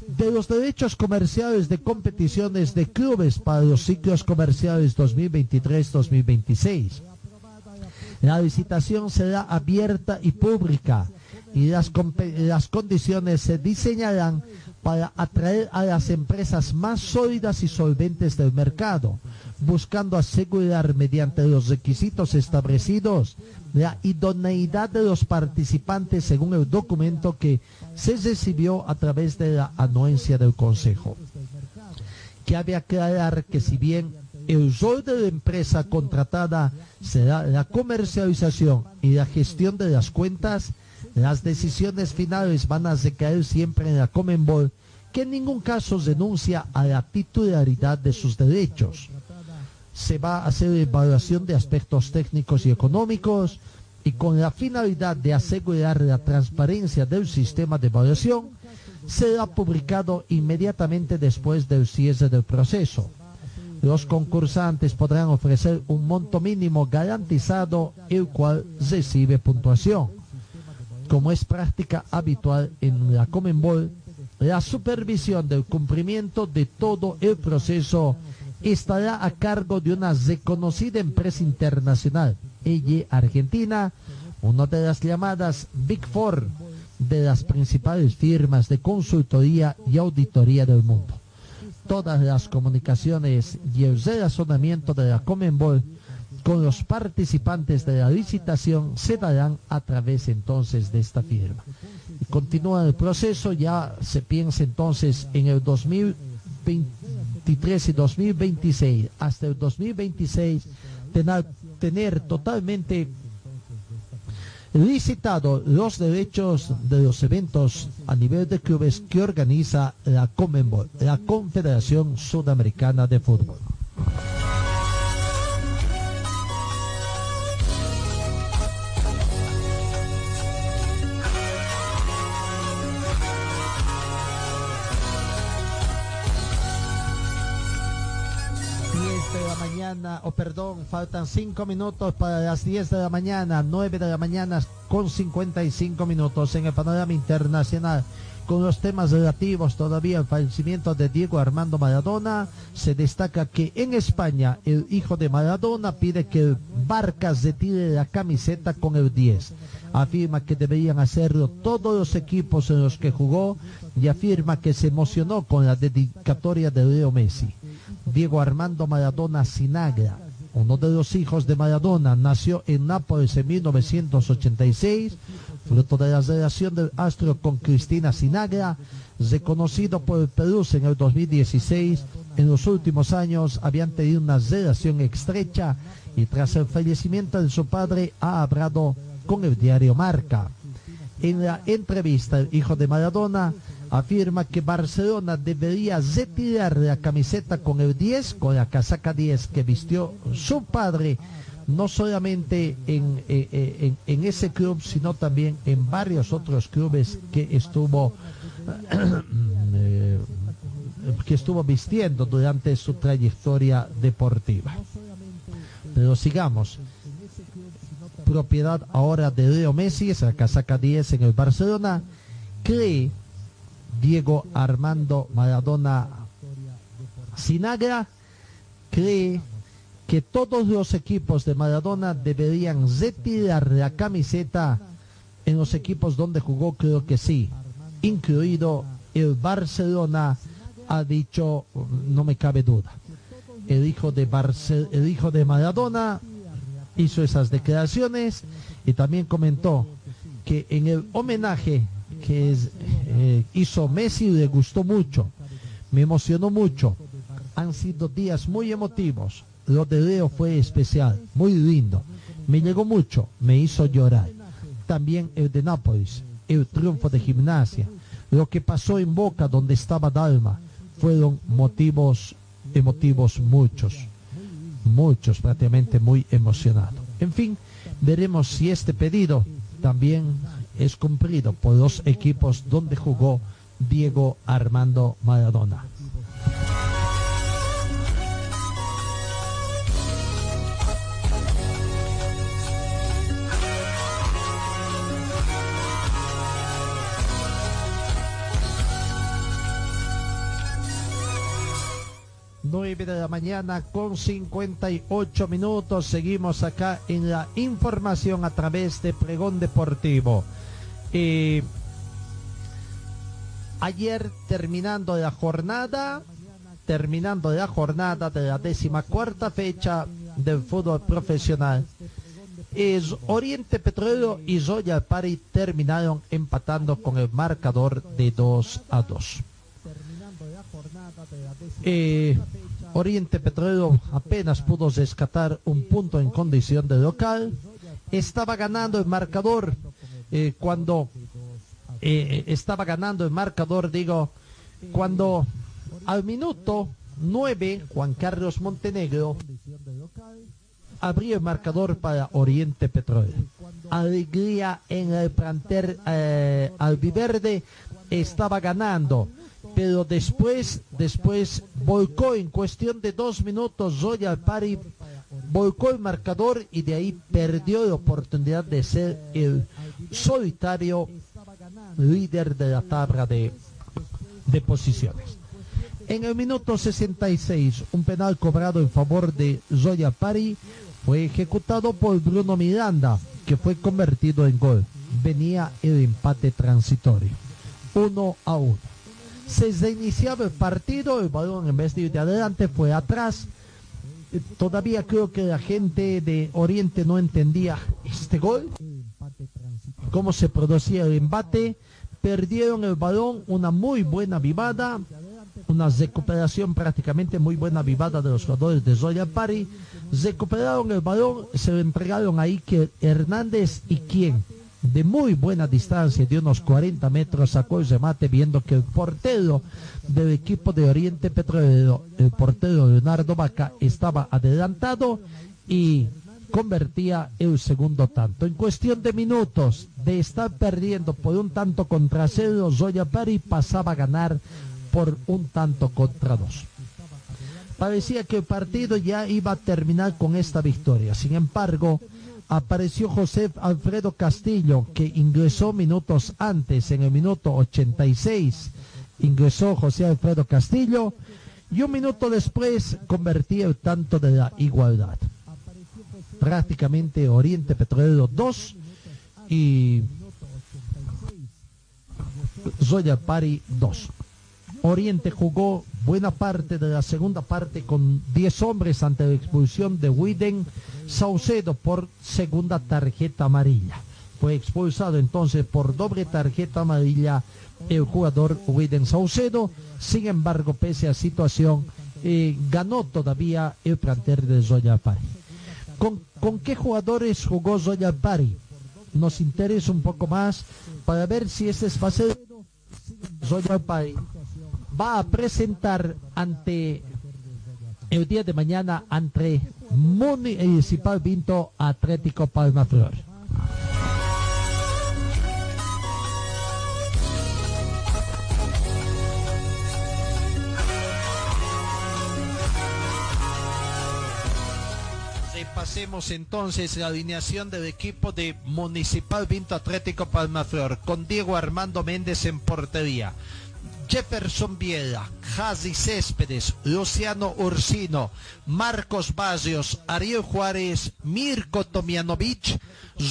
de los derechos comerciales de competiciones de clubes para los ciclos comerciales 2023-2026. La licitación será abierta y pública y las, las condiciones se diseñarán para atraer a las empresas más sólidas y solventes del mercado, buscando asegurar mediante los requisitos establecidos la idoneidad de los participantes según el documento que se recibió a través de la anuencia del Consejo. Cabe aclarar que si bien el rol de la empresa contratada será la comercialización y la gestión de las cuentas, las decisiones finales van a recaer siempre en la Comenbol, que en ningún caso renuncia a la titularidad de sus derechos se va a hacer evaluación de aspectos técnicos y económicos y con la finalidad de asegurar la transparencia del sistema de evaluación, será publicado inmediatamente después del cierre del proceso. Los concursantes podrán ofrecer un monto mínimo garantizado, el cual recibe puntuación. Como es práctica habitual en la Comenbol, la supervisión del cumplimiento de todo el proceso estará a cargo de una reconocida empresa internacional, ella Argentina, una de las llamadas Big Four de las principales firmas de consultoría y auditoría del mundo. Todas las comunicaciones y el relacionamiento de la Comenbol con los participantes de la licitación se darán a través entonces de esta firma. Continúa el proceso, ya se piensa entonces en el 2020 2023 y 2026, hasta el 2026, tener, tener totalmente licitado los derechos de los eventos a nivel de clubes que organiza la Comenbol, la Confederación Sudamericana de Fútbol. O perdón, faltan 5 minutos para las 10 de la mañana, 9 de la mañana con 55 minutos en el panorama internacional. Con los temas relativos todavía al fallecimiento de Diego Armando Maradona, se destaca que en España el hijo de Maradona pide que Barcas retire la camiseta con el 10. Afirma que deberían hacerlo todos los equipos en los que jugó y afirma que se emocionó con la dedicatoria de Leo Messi. Diego Armando Maradona Sinagra, uno de los hijos de Maradona, nació en Nápoles en 1986, fruto de la relación del astro con Cristina Sinagra, reconocido por el Perú en el 2016. En los últimos años habían tenido una relación estrecha y tras el fallecimiento de su padre ha hablado con el diario Marca. En la entrevista, el hijo de Maradona afirma que Barcelona debería retirar la camiseta con el 10, con la casaca 10 que vistió su padre no solamente en, eh, eh, en, en ese club, sino también en varios otros clubes que estuvo [clears throat] eh, que estuvo vistiendo durante su trayectoria deportiva. Pero sigamos. Propiedad ahora de Leo Messi, es la casaca 10 en el Barcelona. Cree Diego Armando Maradona Sinagra, cree que todos los equipos de Maradona deberían retirar la camiseta en los equipos donde jugó, creo que sí, incluido el Barcelona, ha dicho, no me cabe duda. El hijo de, Barce el hijo de Maradona hizo esas declaraciones y también comentó que en el homenaje que eh, hizo Messi le gustó mucho, me emocionó mucho. Han sido días muy emotivos. Lo de Leo fue especial, muy lindo. Me llegó mucho, me hizo llorar. También el de Nápoles, el triunfo de gimnasia, lo que pasó en Boca donde estaba Dalma, fueron motivos emotivos muchos, muchos prácticamente muy emocionados. En fin, veremos si este pedido también es cumplido por los equipos donde jugó Diego Armando Maradona. De la mañana con 58 minutos. Seguimos acá en la información a través de Pregón Deportivo. Eh, ayer terminando la jornada, terminando la jornada de la décima cuarta fecha del fútbol profesional, es Oriente Petrolero y Royal Party terminaron empatando con el marcador de 2 a 2. Eh, Oriente Petrolero apenas pudo rescatar un punto en condición de local. Estaba ganando el marcador eh, cuando eh, estaba ganando el marcador, digo, cuando al minuto 9 Juan Carlos Montenegro abrió el marcador para Oriente Petrolero. Alegría en el planter eh, albiverde estaba ganando pero después, después volcó en cuestión de dos minutos Royal Party, volcó el marcador y de ahí perdió la oportunidad de ser el solitario líder de la tabla de, posiciones. En el minuto 66, un penal cobrado en favor de Royal Party fue ejecutado por Bruno Miranda, que fue convertido en gol. Venía el empate transitorio. Uno a uno se reiniciaba el partido, el balón en vez de ir de adelante fue atrás. Eh, Todavía creo que la gente de Oriente no entendía este gol, cómo se producía el embate. Perdieron el balón, una muy buena vivada, una recuperación prácticamente muy buena vivada de los jugadores de Royal Party. Recuperaron el balón, se lo entregaron a Iker Hernández y quién de muy buena distancia, de unos 40 metros, sacó el remate viendo que el portero del equipo de Oriente Petrolero, el portero Leonardo Vaca, estaba adelantado y convertía el segundo tanto. En cuestión de minutos de estar perdiendo por un tanto contra cero, Zoya Pari pasaba a ganar por un tanto contra dos. Parecía que el partido ya iba a terminar con esta victoria. Sin embargo, apareció José Alfredo Castillo, que ingresó minutos antes, en el minuto 86, ingresó José Alfredo Castillo, y un minuto después convertía el tanto de la igualdad. Prácticamente Oriente Petrolero 2 y Zoya Pari 2. Oriente jugó buena parte de la segunda parte con 10 hombres ante la expulsión de Widen Saucedo por segunda tarjeta amarilla. Fue expulsado entonces por doble tarjeta amarilla el jugador Widen Saucedo. Sin embargo, pese a situación, eh, ganó todavía el plantel de Zoya Pari. ¿Con, ¿Con qué jugadores jugó Zoya Pari? Nos interesa un poco más para ver si este es fácil. Zoya Pari va a presentar ante el día de mañana entre Municipal Vinto Atlético Palma Flor. Repasemos entonces la alineación del equipo de Municipal Vinto Atlético Palmaflor con Diego Armando Méndez en portería. Jefferson Viela, Jazi Céspedes, Luciano Ursino, Marcos Barrios, Ariel Juárez, Mirko Tomianovich,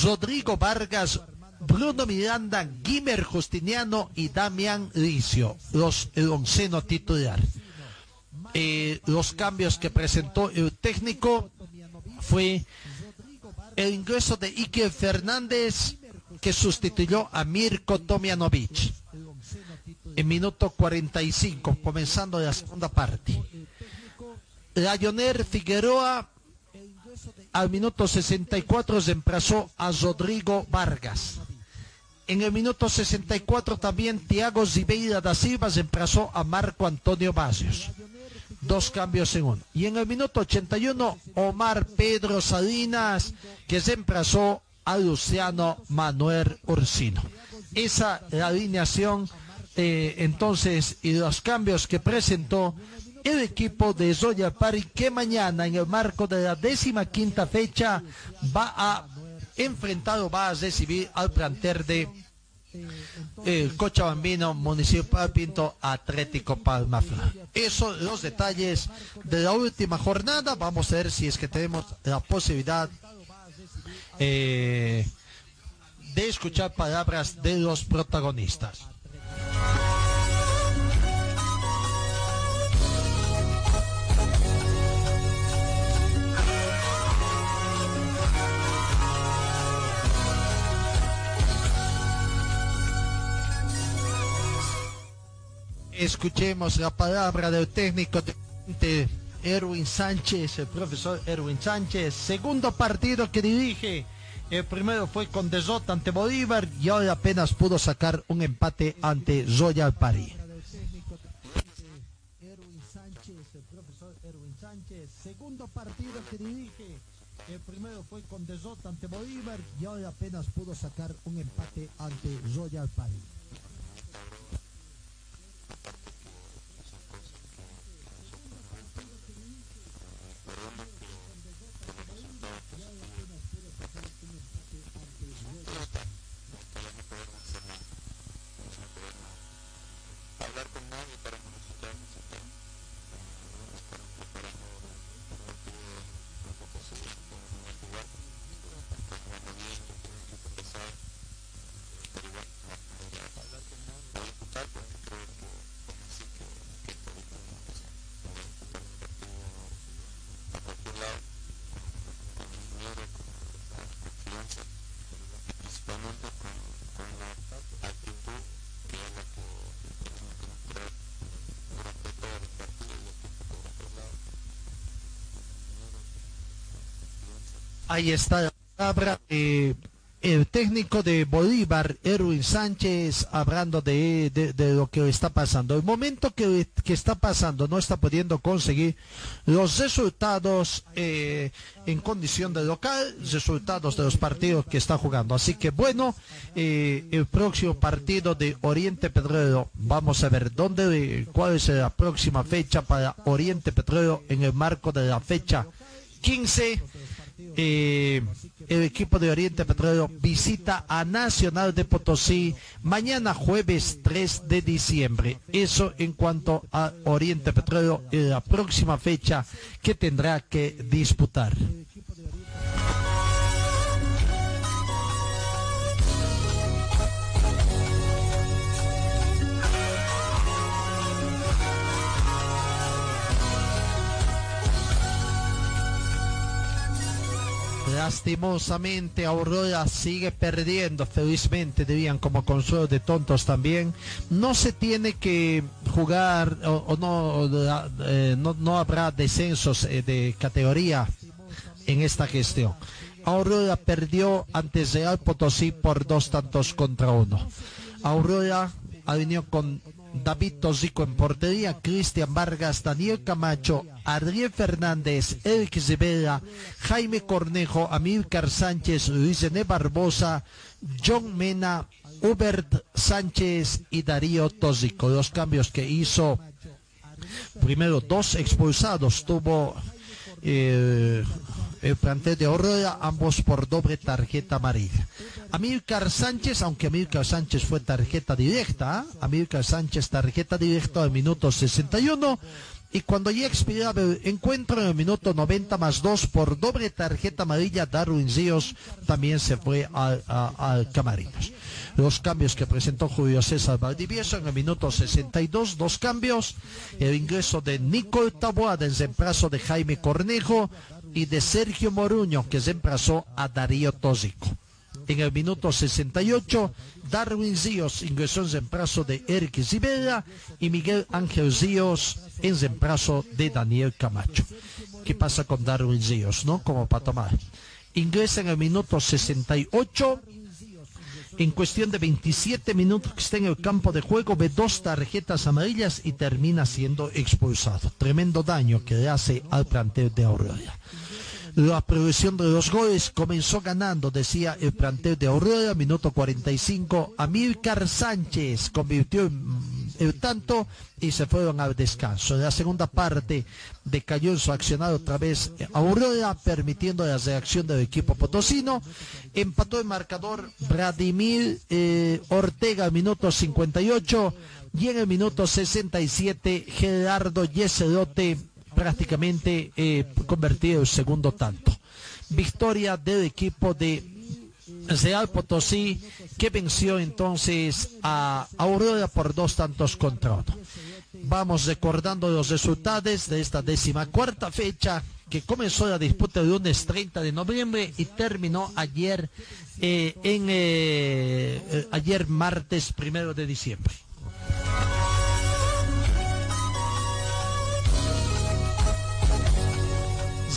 Rodrigo Vargas, Bruno Miranda, Guimer Justiniano y Damián Licio, los, el onceno titular. Eh, los cambios que presentó el técnico fue el ingreso de Ike Fernández que sustituyó a Mirko Tomianovich en minuto 45, comenzando la segunda parte. Rayoner Figueroa al minuto 64 reemplazó a Rodrigo Vargas. En el minuto 64 también Tiago Zibeira da Silva reemplazó a Marco Antonio Barrios. Dos cambios en uno. Y en el minuto 81 Omar Pedro Salinas que reemplazó a Luciano Manuel Ursino. Esa la alineación eh, entonces y los cambios que presentó el equipo de Zoya Pari que mañana en el marco de la décima quinta fecha va a enfrentar o va a recibir al planter de el Cochabambino Municipal Pinto Atlético Palmafla. Esos los detalles de la última jornada. Vamos a ver si es que tenemos la posibilidad eh, de escuchar palabras de los protagonistas. Escuchemos la palabra del técnico de Erwin Sánchez, el profesor Erwin Sánchez, segundo partido que dirige. El primero fue con derrota ante Bolívar y ahora apenas pudo sacar un empate ante Royal Party. Segundo partido que dirige. El primero fue con derrota ante Bolívar y ahora apenas pudo sacar un empate ante Royal Party. Ahí está la palabra el técnico de Bolívar, Erwin Sánchez, hablando de, de, de lo que está pasando. El momento que, que, está pasando no está pudiendo conseguir los resultados eh, en condición de local, resultados de los partidos que está jugando. Así que bueno, eh, el próximo partido de Oriente Petrolero, vamos a ver dónde, cuál es la próxima fecha para Oriente Petrolero en el marco de la fecha 15 eh, el equipo de Oriente Petrolero visita a Nacional de Potosí mañana jueves 3 de diciembre. Eso en cuanto a Oriente Petrolero en la próxima fecha que tendrá que disputar. Lastimosamente Aurora sigue perdiendo, felizmente dirían como consuelo de tontos también. No se tiene que jugar o, eh, no, no, habrá descensos eh, de categoría en esta gestión. Aurora perdió ante Real Potosí por dos tantos contra uno. Aurora ha venido con David Tosico en portería, Cristian Vargas, Daniel Camacho, Adriel Fernández, Eric Zebeda, Jaime Cornejo, Amílcar Sánchez, Luis René Barbosa, John Mena, Hubert Sánchez y Darío Tosico. Los cambios que hizo, primero dos expulsados, tuvo eh, el plantel de Aurora, ambos por doble tarjeta amarilla. Amílcar Sánchez, aunque Amílcar Sánchez fue tarjeta directa. Amílcar Sánchez tarjeta directa al minuto 61 y cuando ya expiraba el encuentro en el minuto 90 más 2 por doble tarjeta amarilla, Darwin Zíos también se fue al, a- al Camarinos. Los cambios que presentó Julio César Valdivieso en el minuto 62, dos cambios, el ingreso de Nicole Taboada en reemplazo de Jaime Cornejo y de Sergio Moruño que reemplazó a Darío Tósico. En el minuto 68, Darwin Zíos ingresó en reemplazo de Eric Zibera y Miguel Ángel Zíos en reemplazo de Daniel Camacho. ¿Qué pasa con Darwin Zíos, no? Como para tomar. Ingresa en el minuto 68. En cuestión de 27 minutos que está en el campo de juego, ve dos tarjetas amarillas y termina siendo expulsado. Tremendo daño que le hace al plantel de Aurora. La progresión de los goles comenzó ganando, decía el plantel de Aurora, minuto 45. Amílcar Sánchez convirtió en el tanto y se fueron al descanso. En la segunda parte decayó en su accionar otra vez Aurora, permitiendo la reacción del equipo potosino. Empató el marcador Vladimir eh, Ortega minuto 58 y en el minuto 67 Gerardo Yeserote prácticamente eh, convertido el segundo tanto. Victoria del equipo de Real Potosí que venció entonces a Aurora por dos tantos contra uno. Vamos recordando los resultados de esta décima cuarta fecha que comenzó la disputa el lunes 30 de noviembre y terminó ayer eh, en eh, eh, ayer martes primero de diciembre.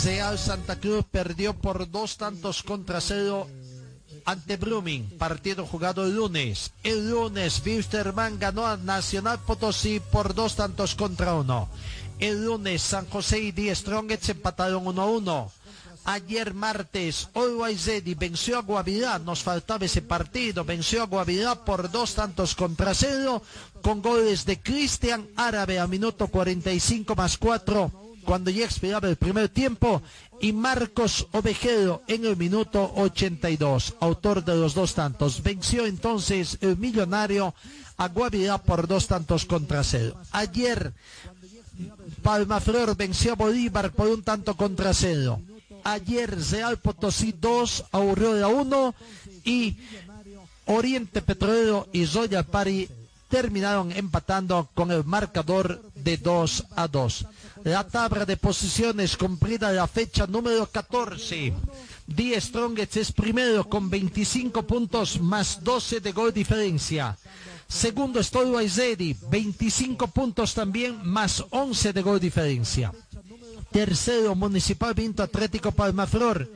Real Santa Cruz perdió por dos tantos contra cero ante Blooming, partido jugado el lunes. El lunes, Wisterman ganó a Nacional Potosí por dos tantos contra uno. El lunes, San José y Die Strongets empataron 1 a 1. Ayer martes, Always Ready venció a Guavirá, nos faltaba ese partido, venció a Guavirá por dos tantos contra cero, con goles de Cristian Árabe a minuto 45 más 4 cuando ya expiraba el primer tiempo y Marcos Ovejero en el minuto 82, autor de los dos tantos. Venció entonces el millonario a Guavirá por dos tantos contra cero. Ayer Palmaflor venció a Bolívar por un tanto contra cero. Ayer Real Potosí 2, Aurora 1 y Oriente Petrolero y Royal Pari terminaron empatando con el marcador de 2 a 2. La tabla de posiciones cumplida la fecha número 14. Die Strongets es primero con 25 puntos más 12 de gol diferencia. Segundo es Ready, 25 puntos también más 11 de gol diferencia. Tercero, Municipal Vinto Atlético Palmaflor.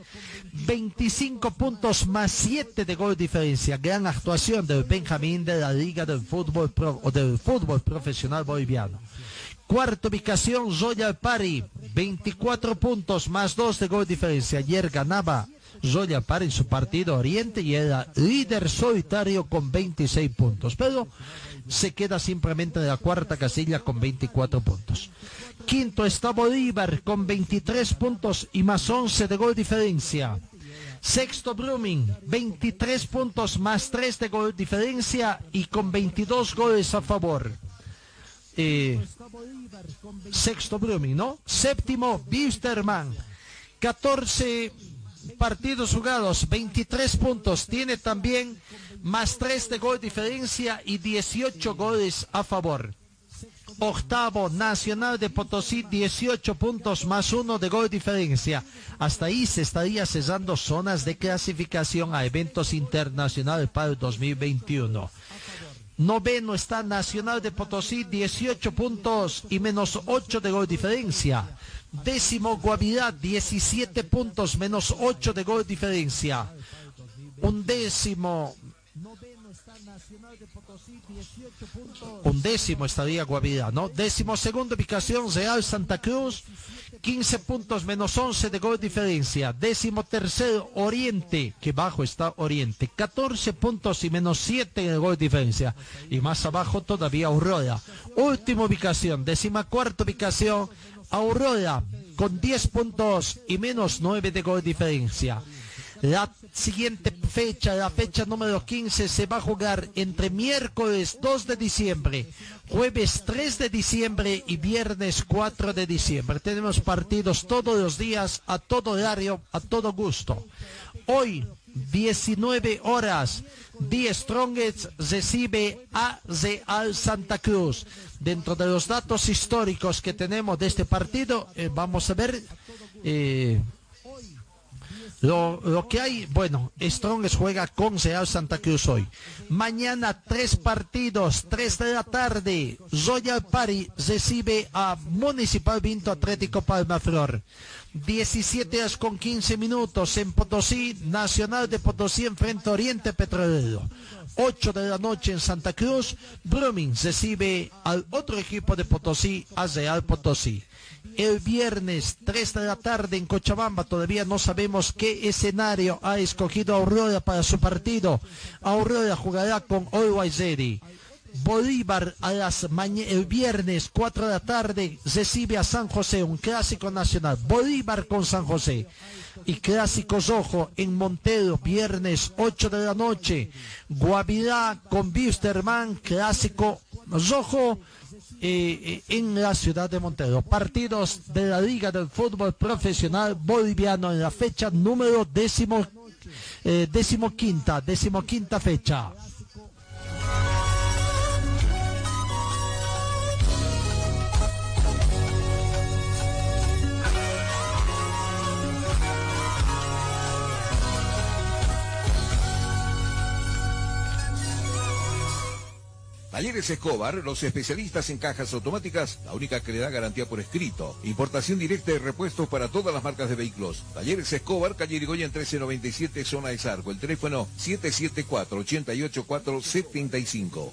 25 puntos más 7 de gol diferencia. Gran actuación del Benjamín de la Liga Fútbol o del Fútbol Profesional Boliviano. Cuarta ubicación, Royal Pari. 24 puntos más 2 de gol diferencia. Ayer ganaba Royal Pari en su partido Oriente y era líder solitario con 26 puntos. Pero se queda simplemente en la cuarta casilla con 24 puntos. Quinto está Bolívar con 23 puntos y más 11 de gol diferencia. Sexto Blooming, 23 puntos más 3 de gol diferencia y con 22 goles a favor. Sexto Blooming, ¿no? Séptimo Bisterman, 14 partidos jugados, 23 puntos. Tiene también más 3 de gol diferencia y 18 goles a favor. Octavo, Nacional de Potosí, 18 puntos más 1 de gol diferencia. Hasta ahí se estaría cesando zonas de clasificación a eventos internacionales para el 2021. Noveno está Nacional de Potosí, 18 puntos y menos 8 de gol diferencia. Décimo Guavirá, 17 puntos menos 8 de gol diferencia. Un décimo Undécimo estaría Guavirá, ¿no? Décimo segunda ubicación, Real Santa Cruz, 15 puntos menos 11 de gol diferencia. Décimo tercero, Oriente, que bajo está Oriente, 14 puntos y menos 7 de gol diferencia. Y más abajo todavía Aurora. Última ubicación, décima cuarta ubicación, Aurora, con 10 puntos y menos 9 de gol diferencia. La siguiente fecha, la fecha número 15, se va a jugar entre miércoles 2 de diciembre, jueves 3 de diciembre y viernes 4 de diciembre. Tenemos partidos todos los días, a todo horario, a todo gusto. Hoy, 19 horas, The Strongest recibe a Real Santa Cruz. Dentro de los datos históricos que tenemos de este partido, eh, vamos a ver... Eh, lo, que hay, bueno, Strongest juega con Real Santa Cruz hoy. Mañana tres partidos, tres de la tarde. Royal Party recibe a Municipal Vinto Atlético Palma Flor. 17 horas con 15 minutos en Potosí, Nacional de Potosí enfrenta Oriente Petrolero. 8 de la noche en Santa Cruz, Brumming recibe al otro equipo de Potosí, a Real Potosí el viernes 3 de la tarde en Cochabamba. Todavía no sabemos qué escenario ha escogido Aurora para su partido. Aurora jugará con Ready. Bolívar a las el viernes 4 de la tarde recibe a San José, un clásico nacional. Bolívar con San José. Y clásico rojo en Montero, viernes 8 de la noche. Guavirá con Bisterman, clásico rojo eh, en la ciudad de Montero. Partidos de la Liga del Fútbol Profesional Boliviano en la fecha número décimo, eh, décimo quinta, décimo quinta fecha. Talleres Escobar, los especialistas en cajas automáticas, la única que le da garantía por escrito. Importación directa de repuestos para todas las marcas de vehículos. Talleres Escobar, calle Irigoyen 1397, zona de Sarco. El teléfono 774-88475.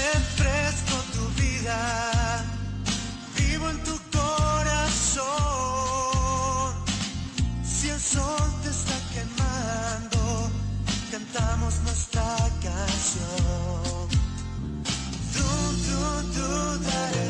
Refresco tu vida, vivo en tu corazón. Si el sol te está quemando, cantamos nuestra canción. Tú, tú, tú, tararara,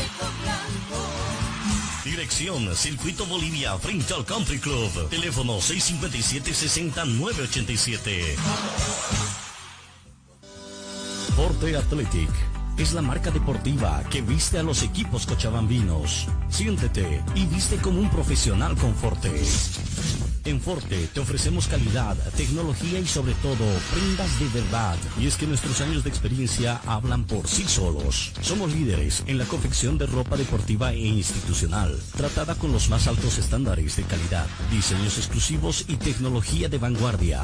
Circuito Bolivia frente al Country Club. Teléfono 657-60987. Forte Athletic es la marca deportiva que viste a los equipos cochabambinos. Siéntete y viste como un profesional con Forte. En Forte te ofrecemos calidad, tecnología y sobre todo prendas de verdad. Y es que nuestros años de experiencia hablan por sí solos. Somos líderes en la confección de ropa deportiva e institucional, tratada con los más altos estándares de calidad, diseños exclusivos y tecnología de vanguardia.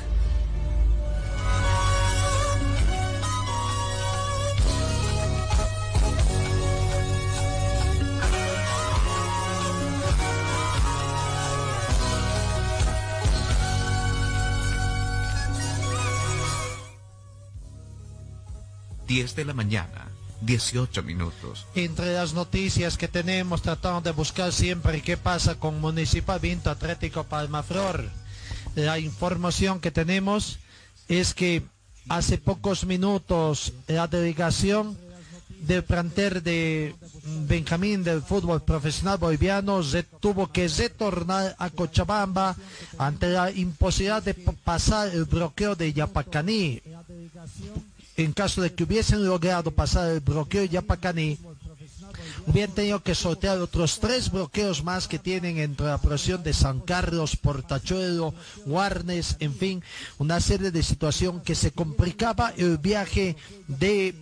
Diez de la mañana, 18 minutos. Entre las noticias que tenemos tratando de buscar siempre qué pasa con Municipal Vinto Atlético Palmaflor. La información que tenemos es que hace pocos minutos la delegación del planter de Benjamín del fútbol profesional boliviano tuvo que retornar a Cochabamba ante la imposibilidad de pasar el bloqueo de Yapacaní en caso de que hubiesen logrado pasar el bloqueo Yapacaní, hubieran tenido que sortear otros tres bloqueos más que tienen entre la presión de San Carlos, Portachuelo, Guarnes, en fin, una serie de situación que se complicaba el viaje de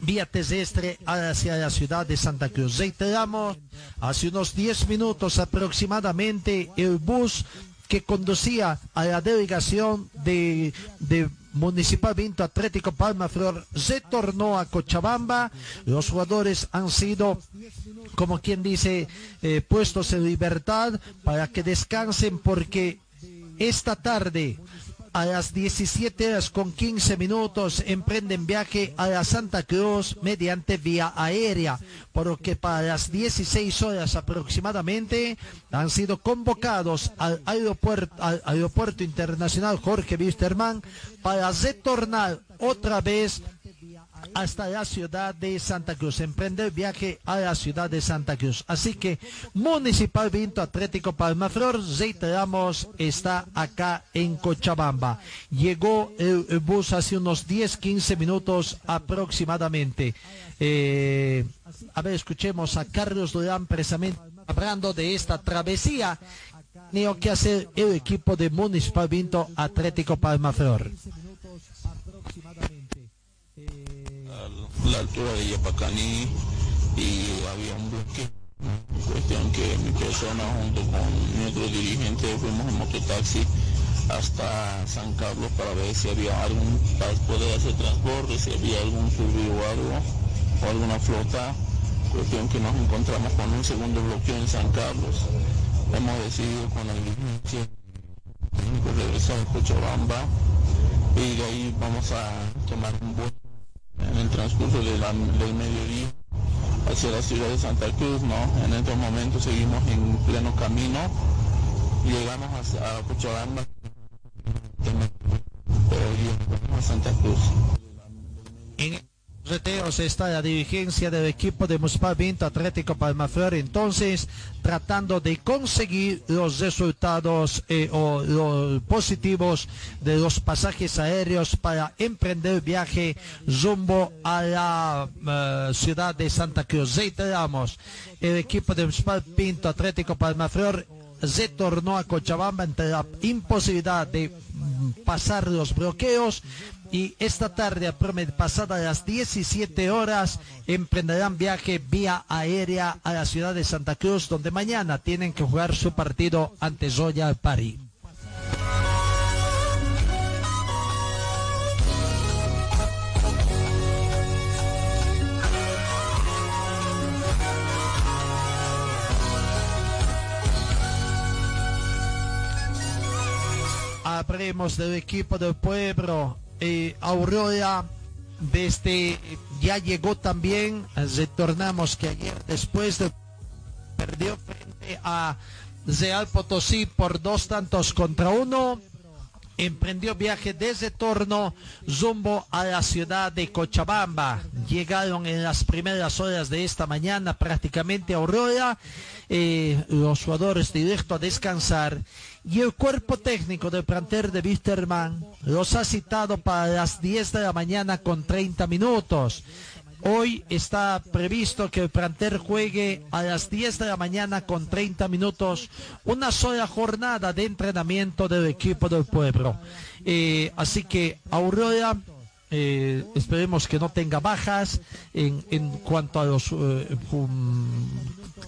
vía terrestre hacia la ciudad de Santa Cruz. Reiteramos, hace unos 10 minutos aproximadamente, el bus que conducía a la delegación de, de Municipal Vinto Atlético Palma Flor retornó a Cochabamba. Los jugadores han sido, como quien dice, eh, puestos en libertad para que descansen porque esta tarde a las 17 horas con 15 minutos emprenden viaje a la Santa Cruz mediante vía aérea, por lo que para las 16 horas aproximadamente han sido convocados al aeropuerto, al aeropuerto internacional Jorge Wisterman para retornar otra vez hasta la ciudad de Santa Cruz, emprender viaje a la ciudad de Santa Cruz. Así que Municipal Vinto Atlético Palmaflor, reiteramos, está acá en Cochabamba. Llegó el, bus hace unos 10, 15 minutos aproximadamente. Eh, a ver, escuchemos a Carlos Durán precisamente hablando de esta travesía Tenía que hacer el equipo de Municipal Vinto Atlético Palmaflor. La altura de Yapacaní y había un bloque. Cuestión que mi persona junto con otro dirigente fuimos en mototaxi hasta San Carlos para ver si había algún, para poder hacer transporte, si había algún subido o algo, o alguna flota. Cuestión que nos encontramos con un segundo bloqueo en San Carlos. Hemos decidido con la dirigencia regresar a Cochabamba y de ahí vamos a tomar un vuelo en el transcurso de la- del mediodía hacia la ciudad de Santa Cruz, ¿no? En estos momentos seguimos en pleno camino, llegamos a, a Cochabamba, pero llegamos a Santa Cruz. Reteos está la dirigencia del equipo de Municipal Vinto Atlético Palmaflor entonces tratando de conseguir los resultados eh, o los positivos de los pasajes aéreos para emprender viaje rumbo a la eh, ciudad de Santa Cruz. Reiteramos, el equipo de Municipal Pinto Atlético Palmaflor se tornó a Cochabamba entre la imposibilidad de mm, pasar los bloqueos y esta tarde, pasada las 17 horas, emprenderán viaje vía aérea a la ciudad de Santa Cruz, donde mañana tienen que jugar su partido ante Zoya París. Habremos del equipo del pueblo eh, Aurora desde ya llegó también retornamos que ayer después de perdió frente a Real Potosí por dos tantos contra uno emprendió viaje desde Torno rumbo a la ciudad de Cochabamba. Llegaron en las primeras horas de esta mañana prácticamente a Aurora, eh, los jugadores directo a descansar y el cuerpo técnico del planter de Wisterman los ha citado para las 10 de la mañana con 30 minutos. Hoy está previsto que el planter juegue a las 10 de la mañana con 30 minutos una sola jornada de entrenamiento del equipo del pueblo. Eh, así que Aurora eh, esperemos que no tenga bajas en, en cuanto a los eh,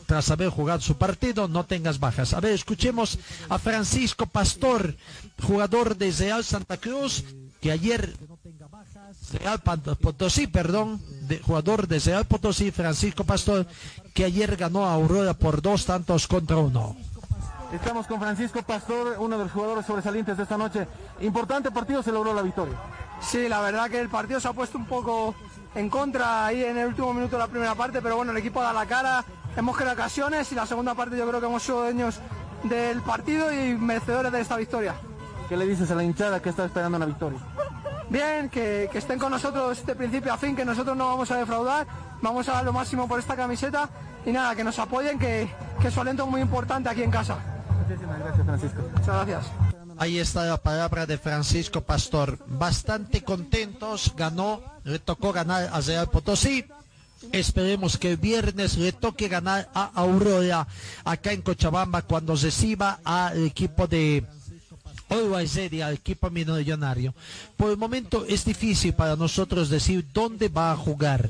tras haber jugado su partido no tengas bajas a ver escuchemos a Francisco Pastor jugador de Real Santa Cruz que ayer Real Potosí perdón de, jugador de Real Potosí Francisco Pastor que ayer ganó a Aurora por dos tantos contra uno Estamos con Francisco Pastor, uno de los jugadores sobresalientes de esta noche. Importante partido, se logró la victoria. Sí, la verdad que el partido se ha puesto un poco en contra ahí en el último minuto de la primera parte, pero bueno, el equipo da la cara, hemos creado ocasiones y la segunda parte yo creo que hemos sido dueños del partido y merecedores de esta victoria. ¿Qué le dices a la hinchada que está esperando una victoria? Bien, que, estén con nosotros de principio a fin, que nosotros no vamos a defraudar, vamos a dar lo máximo por esta camiseta y nada, que nos apoyen, que, que es un alento muy importante aquí en casa. Muchísimas gracias, Francisco. Muchas gracias. Ahí está la palabra de Francisco Pastor. Bastante contentos, ganó, le tocó ganar a Real Potosí. Esperemos que el viernes le toque ganar a Aurora acá en Cochabamba cuando reciba al equipo de Always al equipo millonario. Por el momento es difícil para nosotros decir dónde va a jugar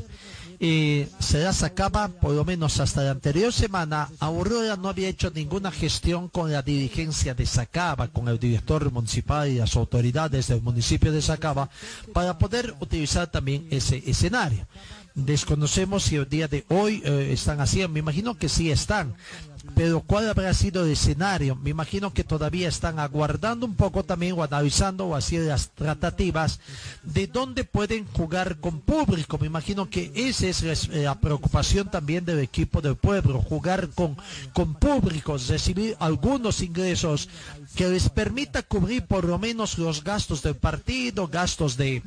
eh, se sacaba por lo menos hasta la anterior semana, Aurora no había hecho ninguna gestión con la dirigencia de Sacaba, con el director municipal y las autoridades del municipio de Sacaba, para poder utilizar también ese escenario. Desconocemos si el día de hoy eh, están haciendo, me imagino que sí están, pero ¿cuál habrá sido el escenario? Me imagino que todavía están aguardando un poco también o analizando o haciendo las tratativas de dónde pueden jugar con público. Me imagino que esa es la preocupación también del equipo del pueblo, jugar con, con públicos, recibir algunos ingresos que les permita cubrir por lo menos los gastos del partido, gastos de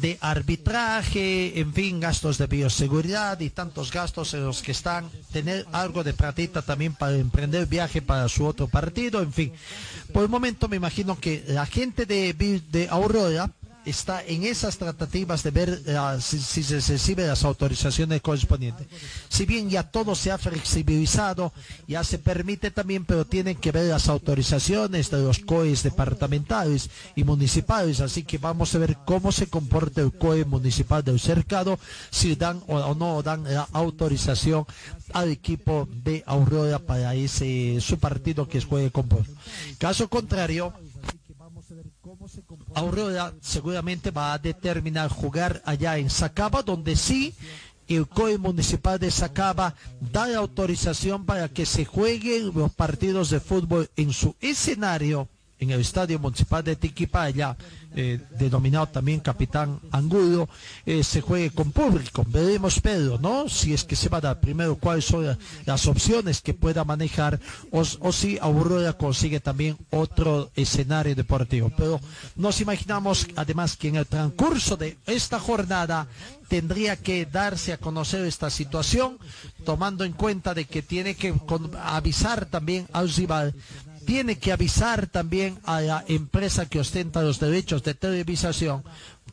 de arbitraje, en fin, gastos de bioseguridad y tantos gastos en los que están, tener algo de platita también para emprender viaje para su otro partido, en fin. Por el momento me imagino que la gente de, de Aurora está en esas tratativas de ver eh, si, se recibe las autorizaciones correspondientes. Si bien ya todo se ha flexibilizado, ya se permite también, pero tienen que ver las autorizaciones de los COEs departamentales y municipales, así que vamos a ver cómo se comporta el COE municipal del cercado, si dan o no dan la autorización al equipo de Aurora para ese su partido que juegue con Caso contrario, Aurora seguramente va a determinar jugar allá en Sacaba, donde sí el COE municipal de Sacaba da autorización para que se jueguen los partidos de fútbol en su escenario en el Estadio Municipal de Tiquipaya, eh, denominado también Capitán Angulo, eh, se juegue con público. Veremos, Pedro, ¿no? Si es que se va a dar primero cuáles son la- las opciones que pueda manejar o, si Aurora consigue también otro escenario deportivo. Pero nos imaginamos además que en el transcurso de esta jornada tendría que darse a conocer esta situación, tomando en cuenta de que tiene que avisar también al rival tiene que avisar también a la empresa que ostenta los derechos de televisación,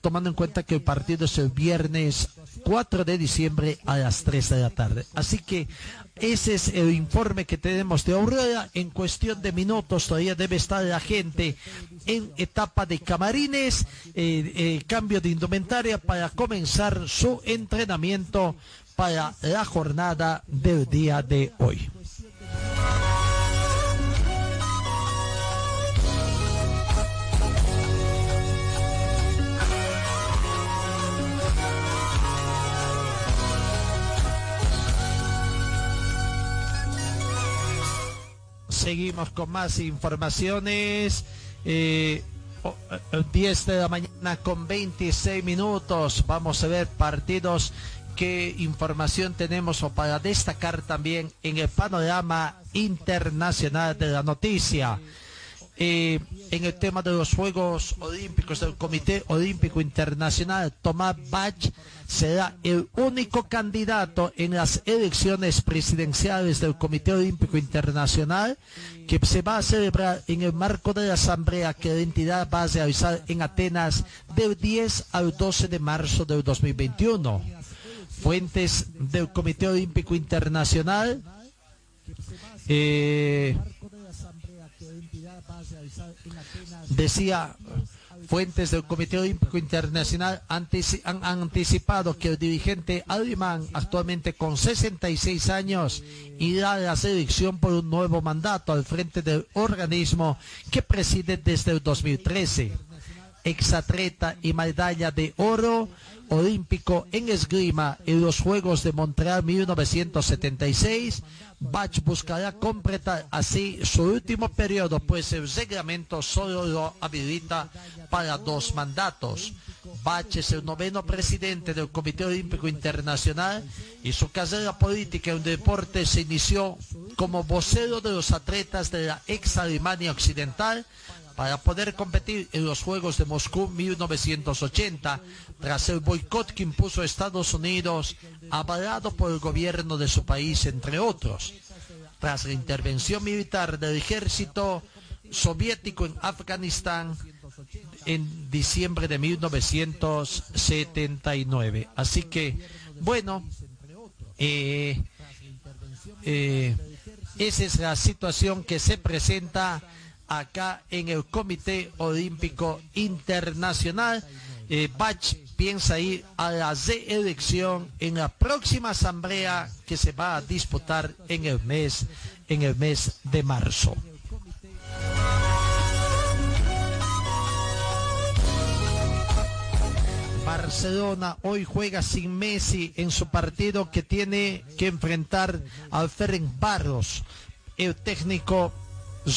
tomando en cuenta que el partido es el viernes 4 de diciembre a las 3 de la tarde. Así que ese es el informe que tenemos de Aurora. En cuestión de minutos todavía debe estar la gente en etapa de camarines, eh, eh, cambio de indumentaria para comenzar su entrenamiento para la jornada del día de hoy. Seguimos con más informaciones. Eh, o- eh, 10 de la mañana con 26 minutos. Vamos a ver partidos. ¿Qué información tenemos o para destacar también en el panorama internacional de la noticia? Eh, en el tema de los Juegos Olímpicos del Comité Olímpico Internacional, Tomás Bach será el único candidato en las elecciones presidenciales del Comité Olímpico Internacional que se va a celebrar en el marco de la asamblea que la entidad va a realizar en Atenas del 10 al 12 de marzo del 2021. Fuentes del Comité Olímpico Internacional eh, decía fuentes del Comité Olímpico Internacional han anticipado que el dirigente alemán, actualmente con 66 años, irá a la selección por un nuevo mandato al frente del organismo que preside desde el 2013. Exatleta y medalla de oro olímpico en esgrima en los Juegos de Montreal 1976, Bach buscará completar así su último periodo, pues el reglamento solo lo habilita para dos mandatos. Bach es el noveno presidente del Comité Olímpico Internacional y su carrera política en deporte se inició como vocero de los atletas de la ex Alemania Occidental para poder competir en los Juegos de Moscú 1980 tras el boicot que impuso Estados Unidos, avalado por el gobierno de su país, entre otros. Tras la intervención militar del ejército soviético en Afganistán en diciembre de 1979. Así que, bueno, eh, eh, esa es la situación que se presenta acá en el Comité Olímpico Internacional. Eh, Bach piensa ir a la reelección en la próxima asamblea que se va a disputar en el mes, en el mes de marzo. Barcelona hoy juega sin Messi en su partido que tiene que enfrentar al Ferencváros. El técnico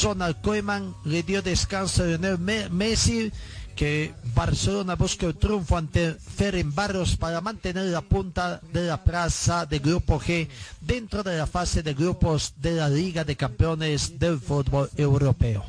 Ronald Koeman le dio descanso a Lionel Me- Messi que Barcelona busca el triunfo ante Ferencváros para mantener la punta de la plaza de Grupo G dentro de la fase de grupos de la Liga de Campeones del Fútbol Europeo.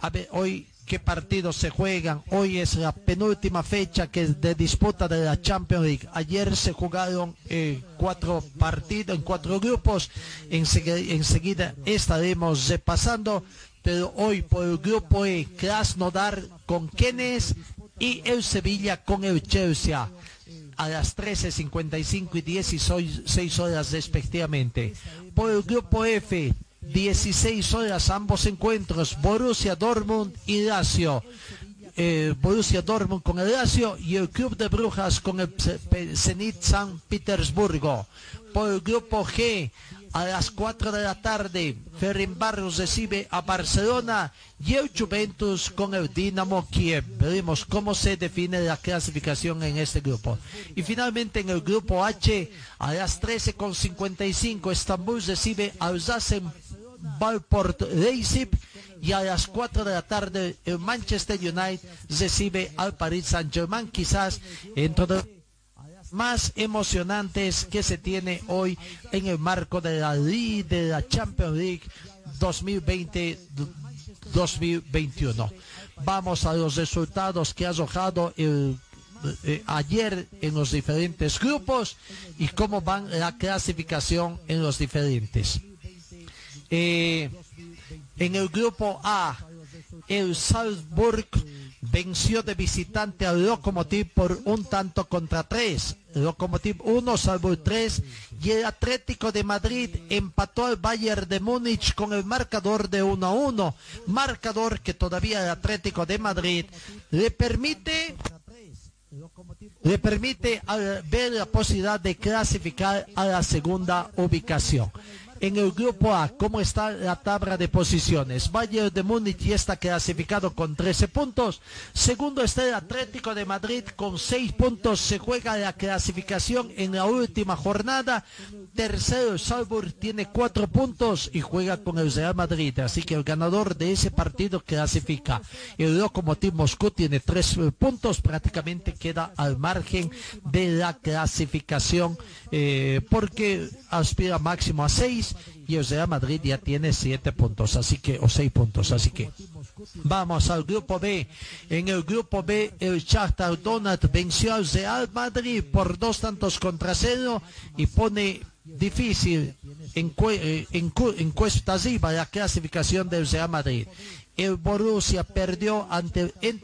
A ver, hoy qué partidos se juegan. Hoy es la penúltima fecha que de disputa de la Champions League. Ayer se jugaron eh, cuatro partidos en cuatro grupos. Enseguida estaremos repasando. Pero hoy por el grupo E, Krasnodar con Kenes y el Sevilla con el Chelsea a las 13.55 y 16 horas respectivamente. Por el grupo F, 16 horas ambos encuentros, Borussia Dortmund y Lazio. Eh, Borussia Dortmund con el Lazio y el Club de Brujas con el Zenit San Petersburgo. Por el grupo G, a las 4 de la tarde, Ferencváros recibe a Barcelona y el Juventus con el Dinamo Kiev. Veremos cómo se define la clasificación en este grupo. Y finalmente en el grupo H, a las 13.55, Estambul recibe al Zasen Valport Leipzig y a las 4 de la tarde el Manchester United recibe al Paris Saint-Germain, quizás entre los más emocionantes que se tiene hoy en el marco de la, de la Champions League 2020-2021. Vamos a los resultados que ha arrojado eh, ayer en los diferentes grupos y cómo van la clasificación en los diferentes. Eh, en el grupo A, el Salzburg venció de visitante al Lokomotiv por un tanto contra tres. Lokomotiv 1, Salzburg 3 y el Atlético de Madrid empató al Bayern de Múnich con el marcador de 1 a 1. Marcador que todavía el Atlético de Madrid le permite le permite ver la posibilidad de clasificar a la segunda ubicación. En el grupo A, ¿cómo está la tabla de posiciones? Bayern de Múnich ya está clasificado con 13 puntos. Segundo está el Atlético de Madrid con 6 puntos. Se juega la clasificación en la última jornada. Tercero, Salzburg tiene 4 puntos y juega con el Real Madrid. Así que el ganador de ese partido clasifica. El Lokomotiv Moscú tiene 3 puntos. Prácticamente queda al margen de la clasificación eh, porque aspira máximo a 6 y el Real Madrid ya tiene 7 puntos, así que, o 6 puntos, así que vamos al grupo B. En el grupo B, el Shakhtar Donat venció al Real Madrid por dos tantos contra cero y pone difícil encue- eh, encuesta arriba la clasificación del Real Madrid. El Borussia perdió ante el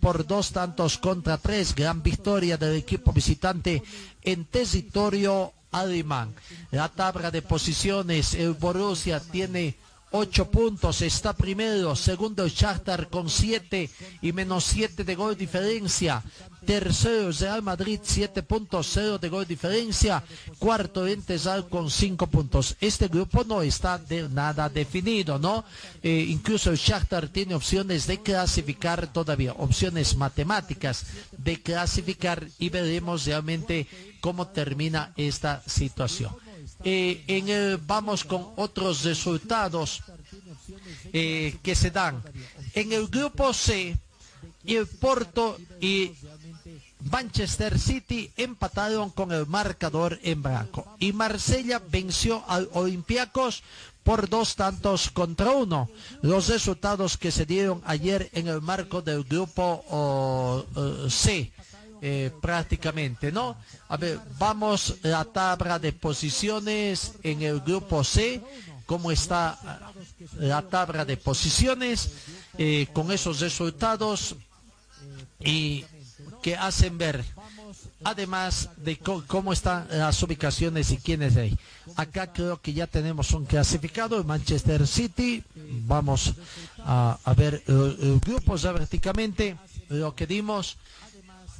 por dos tantos contra tres. Gran victoria del equipo visitante en territorio alemán. La tabla de posiciones, el Borussia tiene ocho puntos, está primero, segundo el Shakhtar con siete y menos siete de gol diferencia. Tercero Real Madrid, siete puntos, cero de gol diferencia. Cuarto Entesal con cinco puntos. Este grupo no está de nada definido, ¿no? Eh, incluso el Shakhtar tiene opciones de clasificar todavía, opciones matemáticas de clasificar y veremos realmente cómo termina esta situación. Eh, en el- vamos con otros resultados eh, que se dan. En el grupo C, el Porto y Manchester City empataron con el marcador en blanco. Y Marsella venció al Olympiacos por dos tantos contra uno. Los resultados que se dieron ayer en el marco del grupo oh, eh, C. eh, prácticamente, ¿no? A ver, vamos la tabla de posiciones en el grupo C, cómo está ah, la tabla de posiciones eh, con esos resultados y que hacen ver además de cómo están las ubicaciones y quiénes hay. Acá creo que ya tenemos un clasificado, el Manchester City. Vamos a, ver eh, el grupo ya prácticamente lo que dimos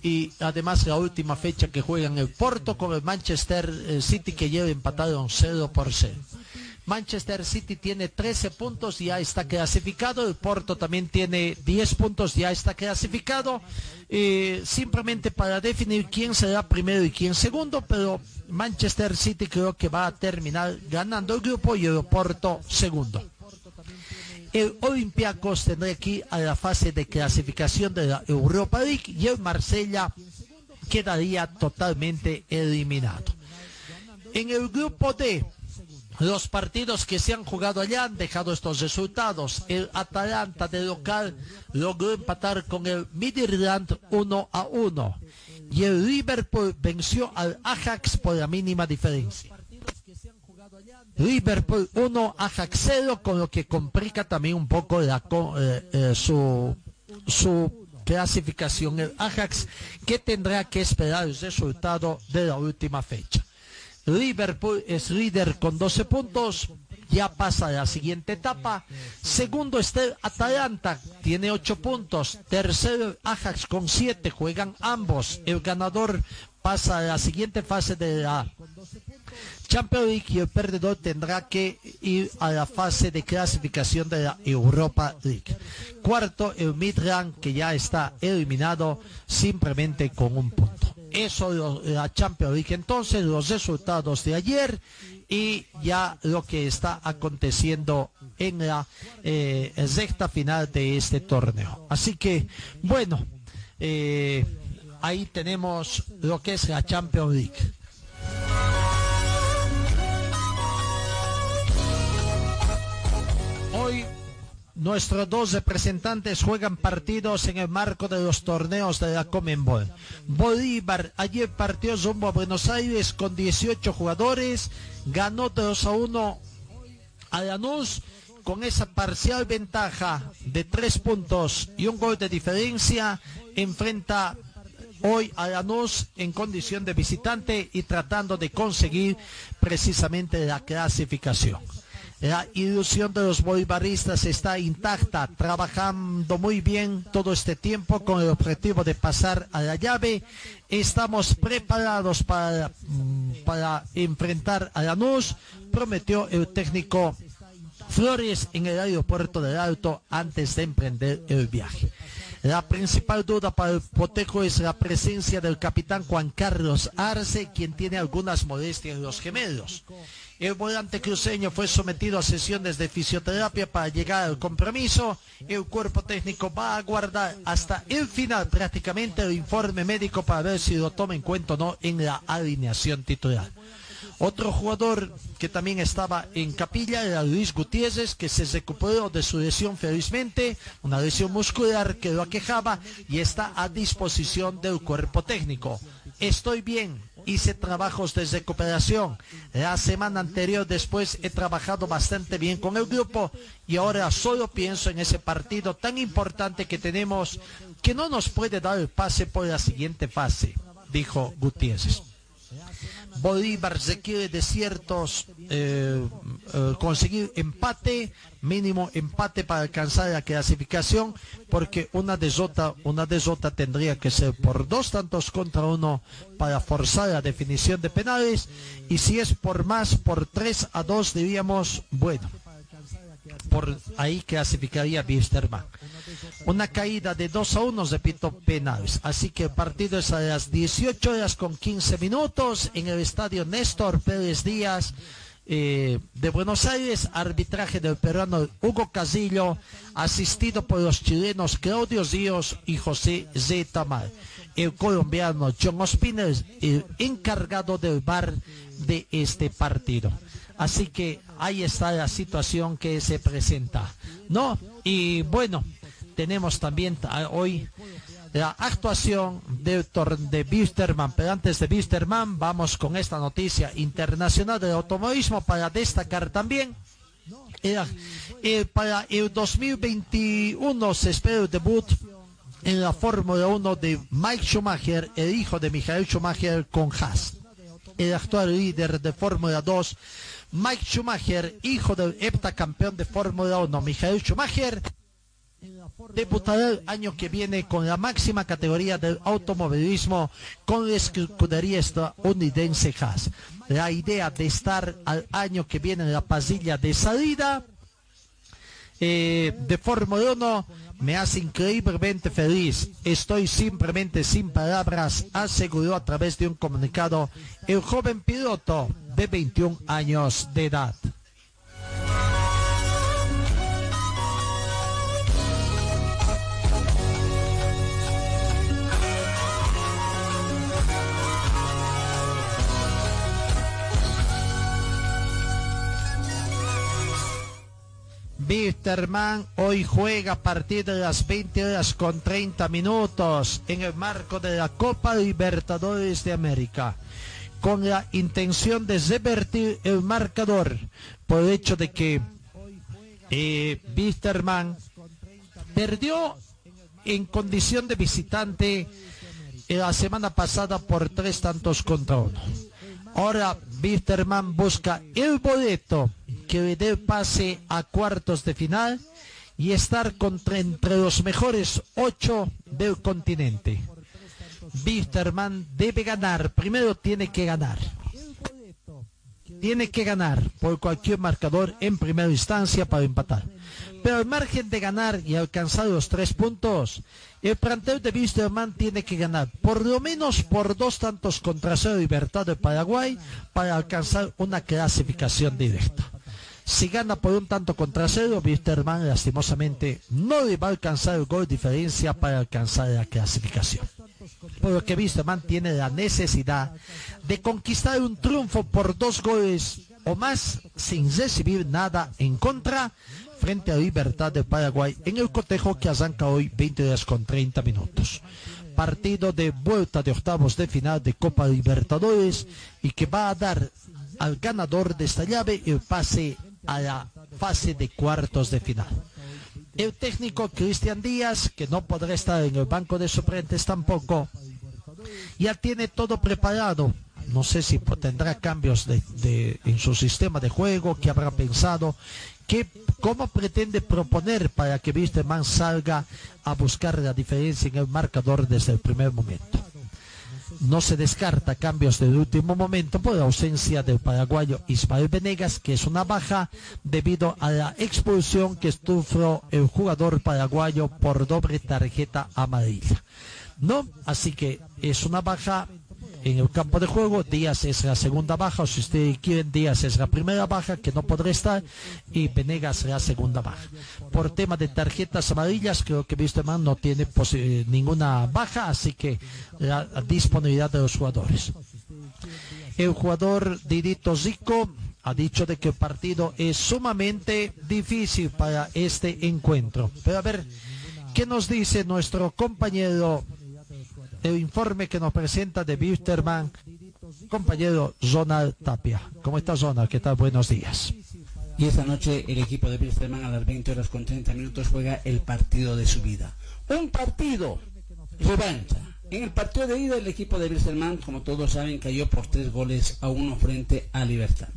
y además la última fecha que juegan el Porto con el Manchester eh, City que lleva empatado un 0 por 0. Manchester City tiene 13 puntos, ya está clasificado. El Porto también tiene 10 puntos, ya está clasificado. Eh, simplemente para definir quién será primero y quién segundo, pero Manchester City creo que va a terminar ganando el grupo y el Porto segundo. El Olympiacos tendrá aquí a la fase de clasificación de la Europa League y el Marsella quedaría totalmente eliminado. En el grupo D, los partidos que se han jugado allá han dejado estos resultados. El Atalanta de local logró empatar con el Midland 1 a 1 y el Liverpool venció al Ajax por la mínima diferencia. Liverpool 1, Ajax 0, con lo que complica también un poco eh, eh, su, clasificación. El Ajax que tendrá que esperar el resultado de la última fecha. Liverpool es líder con 12 puntos, ya pasa a la siguiente etapa. Segundo está Atalanta, tiene 8 puntos. Tercero Ajax con 7, juegan ambos. El ganador pasa a la siguiente fase de la Champions League y el perdedor tendrá que ir a la fase de clasificación de la Europa League. Cuarto, el Midland que ya está eliminado simplemente con un punto. Eso lo- la Champions League. Entonces, los resultados de ayer y ya lo que está aconteciendo en la eh, sexta final de este torneo. Así que, bueno, eh, ahí tenemos lo que es la Champions League. Nuestros dos representantes juegan partidos en el marco de los torneos de la Comenbol. Bolívar ayer partió rumbo a Buenos Aires con 18 jugadores, ganó 2 a 1 a Lanús con esa parcial ventaja de tres puntos y un gol de diferencia, enfrenta hoy a Lanús en condición de visitante y tratando de conseguir precisamente la clasificación. La ilusión de los bolivaristas está intacta, trabajando muy bien todo este tiempo con el objetivo de pasar a la llave. Estamos preparados para, mm, enfrentar a Lanús, prometió el técnico Flores en el aeropuerto del Alto antes de emprender el viaje. La principal duda para el Potejo es la presencia del capitán Juan Carlos Arce, quien tiene algunas molestias en los gemelos. El volante cruceño fue sometido a sesiones de fisioterapia para llegar al compromiso. El cuerpo técnico va a guardar hasta el final prácticamente el informe médico para ver si lo toma en cuenta o no en la alineación titular. Otro jugador que también estaba en capilla era Luis Gutiérrez, que se recuperó de su lesión felizmente, una lesión muscular que lo aquejaba y está a disposición del cuerpo técnico. Estoy bien, hice trabajos de recuperación. La semana anterior después he trabajado bastante bien con el grupo y ahora solo pienso en ese partido tan importante que tenemos que no nos puede dar el pase por la siguiente fase, dijo Gutiérrez. Bolívar se quiere de ciertos eh, eh, conseguir empate, mínimo empate para alcanzar la clasificación, porque una desota, una desota tendría que ser por dos tantos contra uno para forzar la definición de penales, y si es por más, por tres a dos diríamos, bueno, por ahí clasificaría Bisterman. Una caída de 2 a 1, repito, penales. Así que el partido es a las 18 horas con 15 minutos en el estadio Néstor Pérez Díaz. Eh, de Buenos Aires, arbitraje del peruano Hugo Casillo, asistido por los chilenos Claudio Díaz y José Zetamar. El colombiano John Ospiner, el encargado del bar de este partido. Así que ahí está la situación que se presenta. ¿No? Y bueno, tenemos también hoy la actuación de, de. Pero antes de Bisterman, vamos con esta noticia internacional del automovilismo para destacar también. Eh, para el 2021 se espera el debut en la Fórmula 1 de Mike Schumacher, el hijo de Michael Schumacher con Haas. El actual líder de Fórmula 2 Mike Schumacher, hijo del heptacampeón de Fórmula 1, Michael Schumacher, debutará el año que viene con la máxima categoría del automovilismo con la escudería estadounidense Haas. La idea de estar al año que viene en la pasilla de salida eh, de Fórmula 1 me hace increíblemente feliz. Estoy simplemente sin palabras, aseguró a través de un comunicado el joven piloto de 21 años de edad. Bisterman hoy juega a partir de las 20 horas con 30 minutos en el marco de la Copa Libertadores de América con la intención de revertir el marcador por el hecho de que eh, perdió en condición de visitante la semana pasada por tres tantos contra uno. Ahora Bisterman busca el boleto que dé pase a cuartos de final y estar contra, entre los mejores ocho del continente. Bisterman debe ganar, primero tiene que ganar. Tiene que ganar por cualquier marcador en primera instancia para empatar. Pero al margen de ganar y alcanzar los tres puntos, el plantel de Bisterman tiene que ganar por lo menos por dos tantos contra cero Libertad de Paraguay para alcanzar una clasificación directa. Si gana por un tanto contra cero, Wisterman lastimosamente no le va a alcanzar el gol diferencia para alcanzar la clasificación. Por lo que Wisterman tiene la necesidad de conquistar un triunfo por dos goles o más sin recibir nada en contra frente a Libertad de Paraguay en el cotejo que arranca hoy 20 horas con 30 minutos. Partido de vuelta de octavos de final de Copa Libertadores y que va a dar al ganador de esta llave el pase a la fase de cuartos de final. El técnico Cristian Díaz, que no podrá estar en el banco de suplentes tampoco, ya tiene todo preparado. No sé si tendrá cambios de, en su sistema de juego, que habrá pensado, que, cómo pretende proponer para que Wisterman salga a buscar la diferencia en el marcador desde el primer momento. No se descarta cambios del último momento por la ausencia del paraguayo Ismael Venegas, que es una baja debido a la expulsión que sufrió el jugador paraguayo por doble tarjeta amarilla. No, así que es una baja en el campo de juego. Díaz es la segunda baja, o si ustedes quieren, Díaz es la primera baja que no podrá estar y Venegas la segunda baja. Por tema de tarjetas amarillas, creo que Wisterman no tiene ninguna baja, así que la disponibilidad de los jugadores. El jugador Didito Zico ha dicho de que el partido es sumamente difícil para este encuentro. Pero a ver, ¿qué nos dice nuestro compañero el informe que nos presenta de Wisterman, compañero Zonal Tapia. ¿Cómo está Zonal? ¿Qué tal? Buenos días. Y esta noche el equipo de Wisterman a las 20 horas con 30 minutos juega el partido de su vida. Un partido revancha. En el partido de ida el equipo de Wisterman, como todos saben, cayó por tres goles a uno frente a Libertad.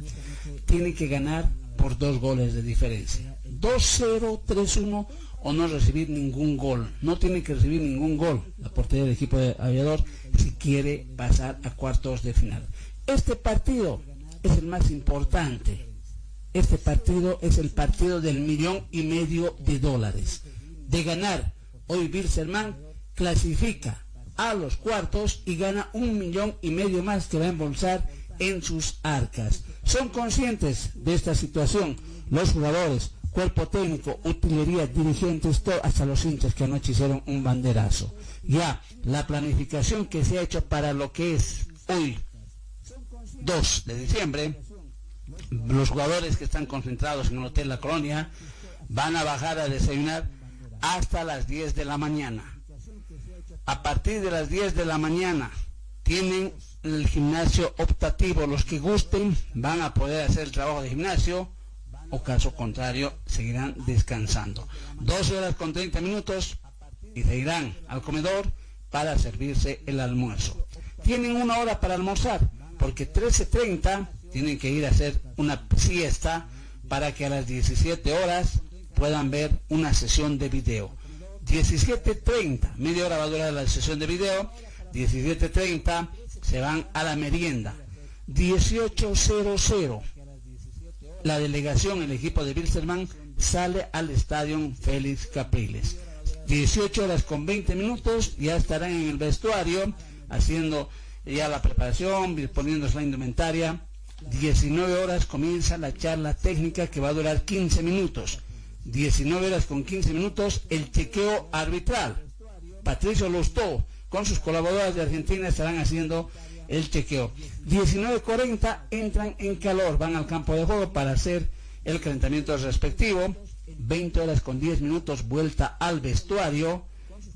Tiene que ganar por dos goles de diferencia. 2-0, 3-1 o no recibir ningún gol. No tiene que recibir ningún gol la portería del equipo de aviador si quiere pasar a cuartos de final. Este partido es el más importante. Este partido es el partido del millón y medio de dólares. De ganar, hoy Bilserman clasifica a los cuartos y gana un millón y medio más que va a embolsar en sus arcas. Son conscientes de esta situación los jugadores, cuerpo técnico, utilería, dirigentes, todo, hasta los hinchas que anoche hicieron un banderazo. Ya, la planificación que se ha hecho para lo que es hoy, 2 de diciembre, los jugadores que están concentrados en el Hotel La Colonia van a bajar a desayunar hasta las 10 de la mañana. A partir de las 10 de la mañana tienen el gimnasio optativo. Los que gusten van a poder hacer el trabajo de gimnasio o caso contrario seguirán descansando. Dos horas con 30 minutos y se irán al comedor para servirse el almuerzo. Tienen una hora para almorzar porque 13.30 tienen que ir a hacer una siesta para que a las 17 horas puedan ver una sesión de video. 17.30, media hora va a durar la sesión de video, 17.30 se van a la merienda. 18.00 la delegación, el equipo de Bilsterman, sale al estadio Félix Capriles. 18 horas con 20 minutos, ya estarán en el vestuario haciendo ya la preparación, disponiéndose la indumentaria. 19 horas comienza la charla técnica que va a durar 15 minutos. 19 horas con 15 minutos el chequeo arbitral. Patricio Lostó con sus colaboradores de Argentina estarán haciendo el chequeo. 19.40 entran en calor, van al campo de juego para hacer el calentamiento respectivo. 20 horas con 10 minutos vuelta al vestuario.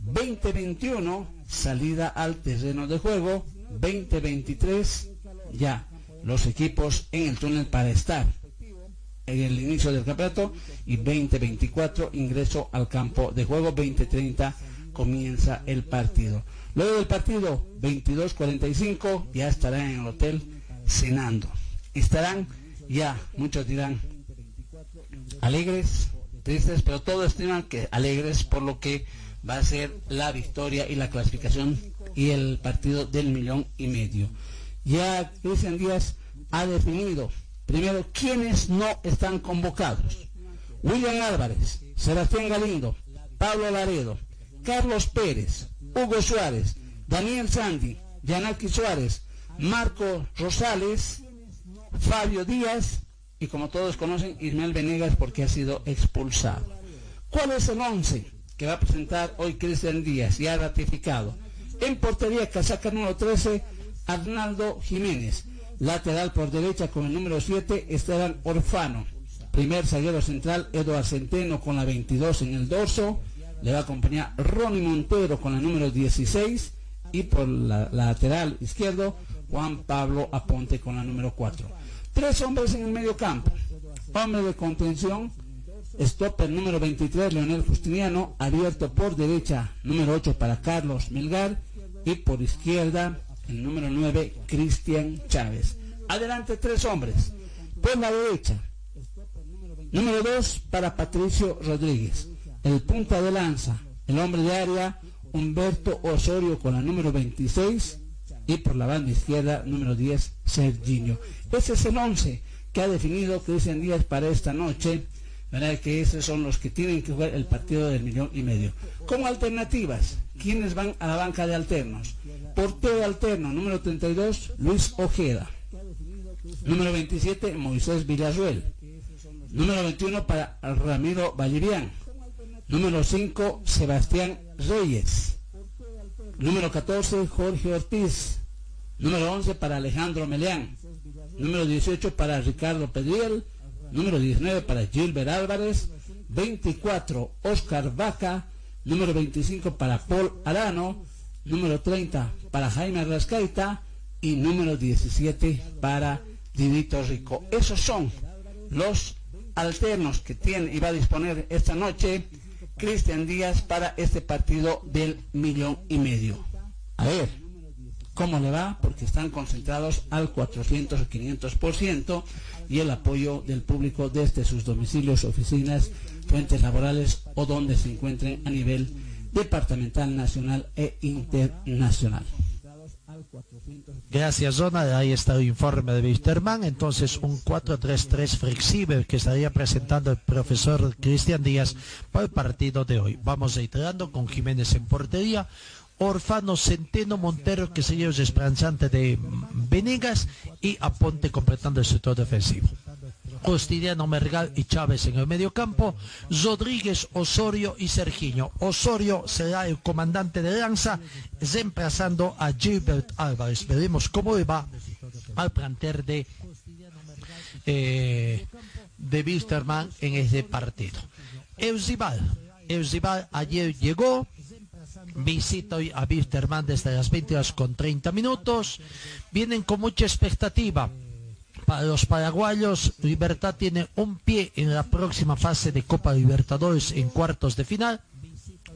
20.21 salida al terreno de juego. 20.23 ya los equipos en el túnel para estar en el inicio del campeonato y 20.24 ingreso al campo de juego. 20.30 comienza el partido. Luego del partido, 22.45, ya estarán en el hotel cenando. Estarán ya, muchos dirán, alegres, tristes, pero todos estiman que alegres por lo que va a ser la victoria y la clasificación y el partido del millón y medio. Ya Cristian Díaz ha definido primero quiénes no están convocados. William Álvarez, Sebastián Galindo, Pablo Laredo, Carlos Pérez, Hugo Suárez, Daniel Sandy, Yanaki Suárez, Marco Rosales, Fabio Díaz y como todos conocen, Ismael Venegas porque ha sido expulsado. ¿Cuál es el 11 que va a presentar hoy Cristian Díaz? Ya ratificado. En portería, casaca número 13, Arnaldo Jiménez. Lateral por derecha con el número 7, Esteban Orfano. Primer zaguero central, Eduardo Centeno con la 22 en el dorso. Le va a acompañar Ronnie Montero con la número 16. Y por la, lateral izquierdo, Juan Pablo Aponte con la número 4. Tres hombres en el medio campo. Hombre de contención, stopper número 23, Leonel Justiniano, abierto por derecha, número 8 para Carlos Melgar. Y por izquierda, el número 9, Cristian Chávez. Adelante tres hombres. Por la derecha, número 2 para Patricio Rodríguez. El punta de lanza, el hombre de área, Humberto Osorio con la número 26 y por la banda izquierda número 10 Serginho. Ese es el 11 que ha definido Cristian Díaz para esta noche. ¿verdad? Que esos son los que tienen que jugar el partido del millón y medio. Como alternativas, ¿quiénes van a la banca de alternos? Portero alterno, número 32, Luis Ojeda. Número 27, Moisés Villazuel. Número 21 para Ramiro Vallivian. Número 5, Sebastián Reyes. Número 14, Jorge Ortiz. Número 11 para Alejandro Meleán. Número 18 para Ricardo Pedriel. Número 19 para Gilbert Álvarez. 24, Oscar Vaca. Número 25 para Paul Arano. Número 30 para Jaime Rascaita. Y número 17 para Divito Rico. Esos son los alternos que tiene y va a disponer esta noche Cristian Díaz para este partido del millón y medio. A ver, ¿cómo le va? Porque están concentrados al 400 o 500% y el apoyo del público desde sus domicilios, oficinas, fuentes laborales o donde se encuentren a nivel departamental, nacional e internacional. Gracias, Zona. Ahí está el informe de Wisterman. Entonces, un 4-3-3 flexible que estaría presentando el profesor Cristian Díaz para el partido de hoy. Vamos reiterando con Jiménez en portería. Orfano Centeno Montero, que sería el desplazante de Venegas, y Aponte completando el sector defensivo. Costidiano Mergal y Chávez en el medio campo, Rodríguez, Osorio y Sergiño. Osorio será el comandante de lanza, reemplazando a Gilbert Álvarez. Veremos cómo va al planter de, eh, de Wisterman en este partido. Eusibal, Eusibal ayer llegó, visita hoy a Wisterman desde las 20 horas con 30 minutos. Vienen con mucha expectativa para los paraguayos, Libertad tiene un pie en la próxima fase de Copa Libertadores en cuartos de final,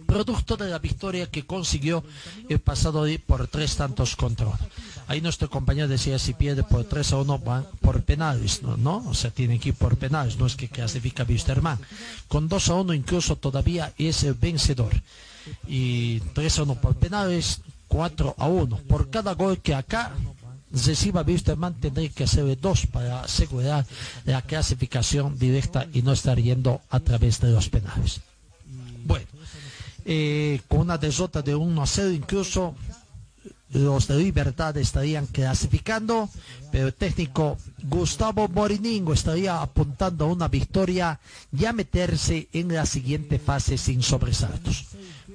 producto de la victoria que consiguió el pasado día por tres tantos contra. Ahí nuestro compañero decía si pierde por 3 a 1 van por penales, ¿no? O sea, tiene que ir por penales, no es que clasifica Wisterman. Con 2 a 1 incluso todavía es el vencedor. Y 3 a 1 por penales, 4 a 1. Por cada gol que acá reciba Wisterman tendría que hacer dos para asegurar la clasificación directa y no estar yendo a través de los penales. Bueno, eh, con una derrota de 1 a 0 incluso los de Libertad estarían clasificando, pero el técnico Gustavo Moriningo estaría apuntando a una victoria y a meterse en la siguiente fase sin sobresaltos.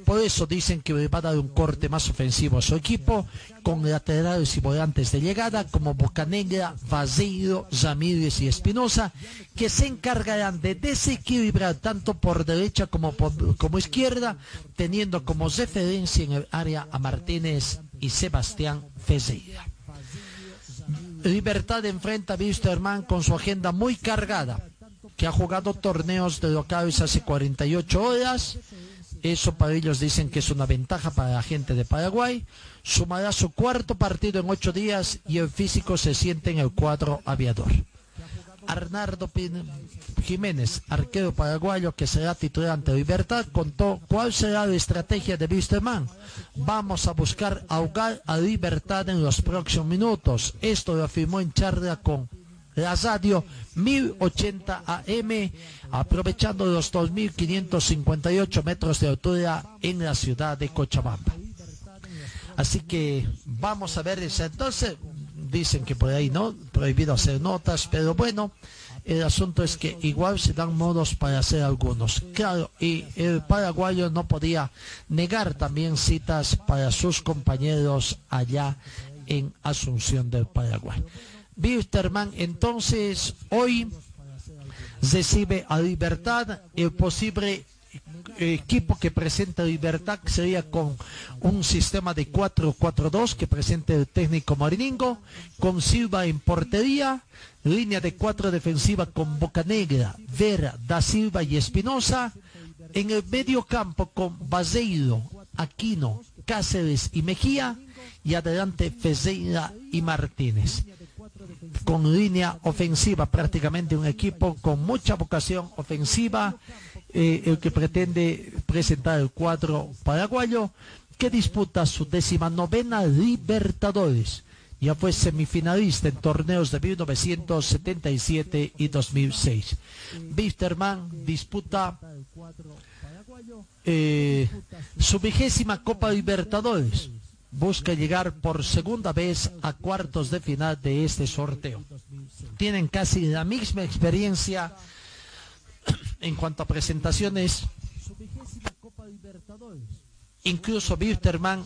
Por eso dicen que va a dar un corte más ofensivo a su equipo, con laterales y volantes de llegada como Bocanegra, Vaseiro, Ramírez y Espinosa, que se encargarán de desequilibrar tanto por derecha como por, como izquierda, teniendo como referencia en el área a Martínez y Sebastián Fezeira. Libertad enfrenta a Wisterman con su agenda muy cargada, que ha jugado torneos de locales hace 48 horas, eso para ellos dicen que es una ventaja para la gente de Paraguay. Sumará su cuarto partido en ocho días y el físico se siente en el cuadro aviador. Arnardo Jiménez, arquero paraguayo que será titular ante Libertad, contó cuál será la estrategia de Wisterman. Vamos a buscar ahogar a Libertad en los próximos minutos. Esto lo afirmó en charla con la radio 1080 AM, aprovechando los 2.558 metros de altura en la ciudad de Cochabamba. Así que vamos a ver eso. Entonces, dicen que por ahí no, prohibido hacer notas, pero bueno, el asunto es que igual se dan modos para hacer algunos. Claro, y el paraguayo no podía negar también citas para sus compañeros allá en Asunción del Paraguay. Wisterman entonces hoy recibe a Libertad el posible equipo que presenta Libertad sería con un sistema de 4-4-2 que presenta el técnico Mariningo, con Silva en portería, línea de cuatro defensiva con Bocanegra, Vera, Da Silva y Espinosa, en el medio campo con Baseiro, Aquino, Cáceres y Mejía, y adelante Fezeira y Martínez con línea ofensiva, prácticamente un equipo con mucha vocación ofensiva, eh, el que pretende presentar el cuadro paraguayo, que disputa su décima novena Libertadores. Ya fue semifinalista en torneos de 1977 y 2006. Bisterman disputa eh, su vigésima Copa Libertadores busca llegar por segunda vez a cuartos de final de este sorteo. Tienen casi la misma experiencia [clears throat] en cuanto a presentaciones. Incluso Bisterman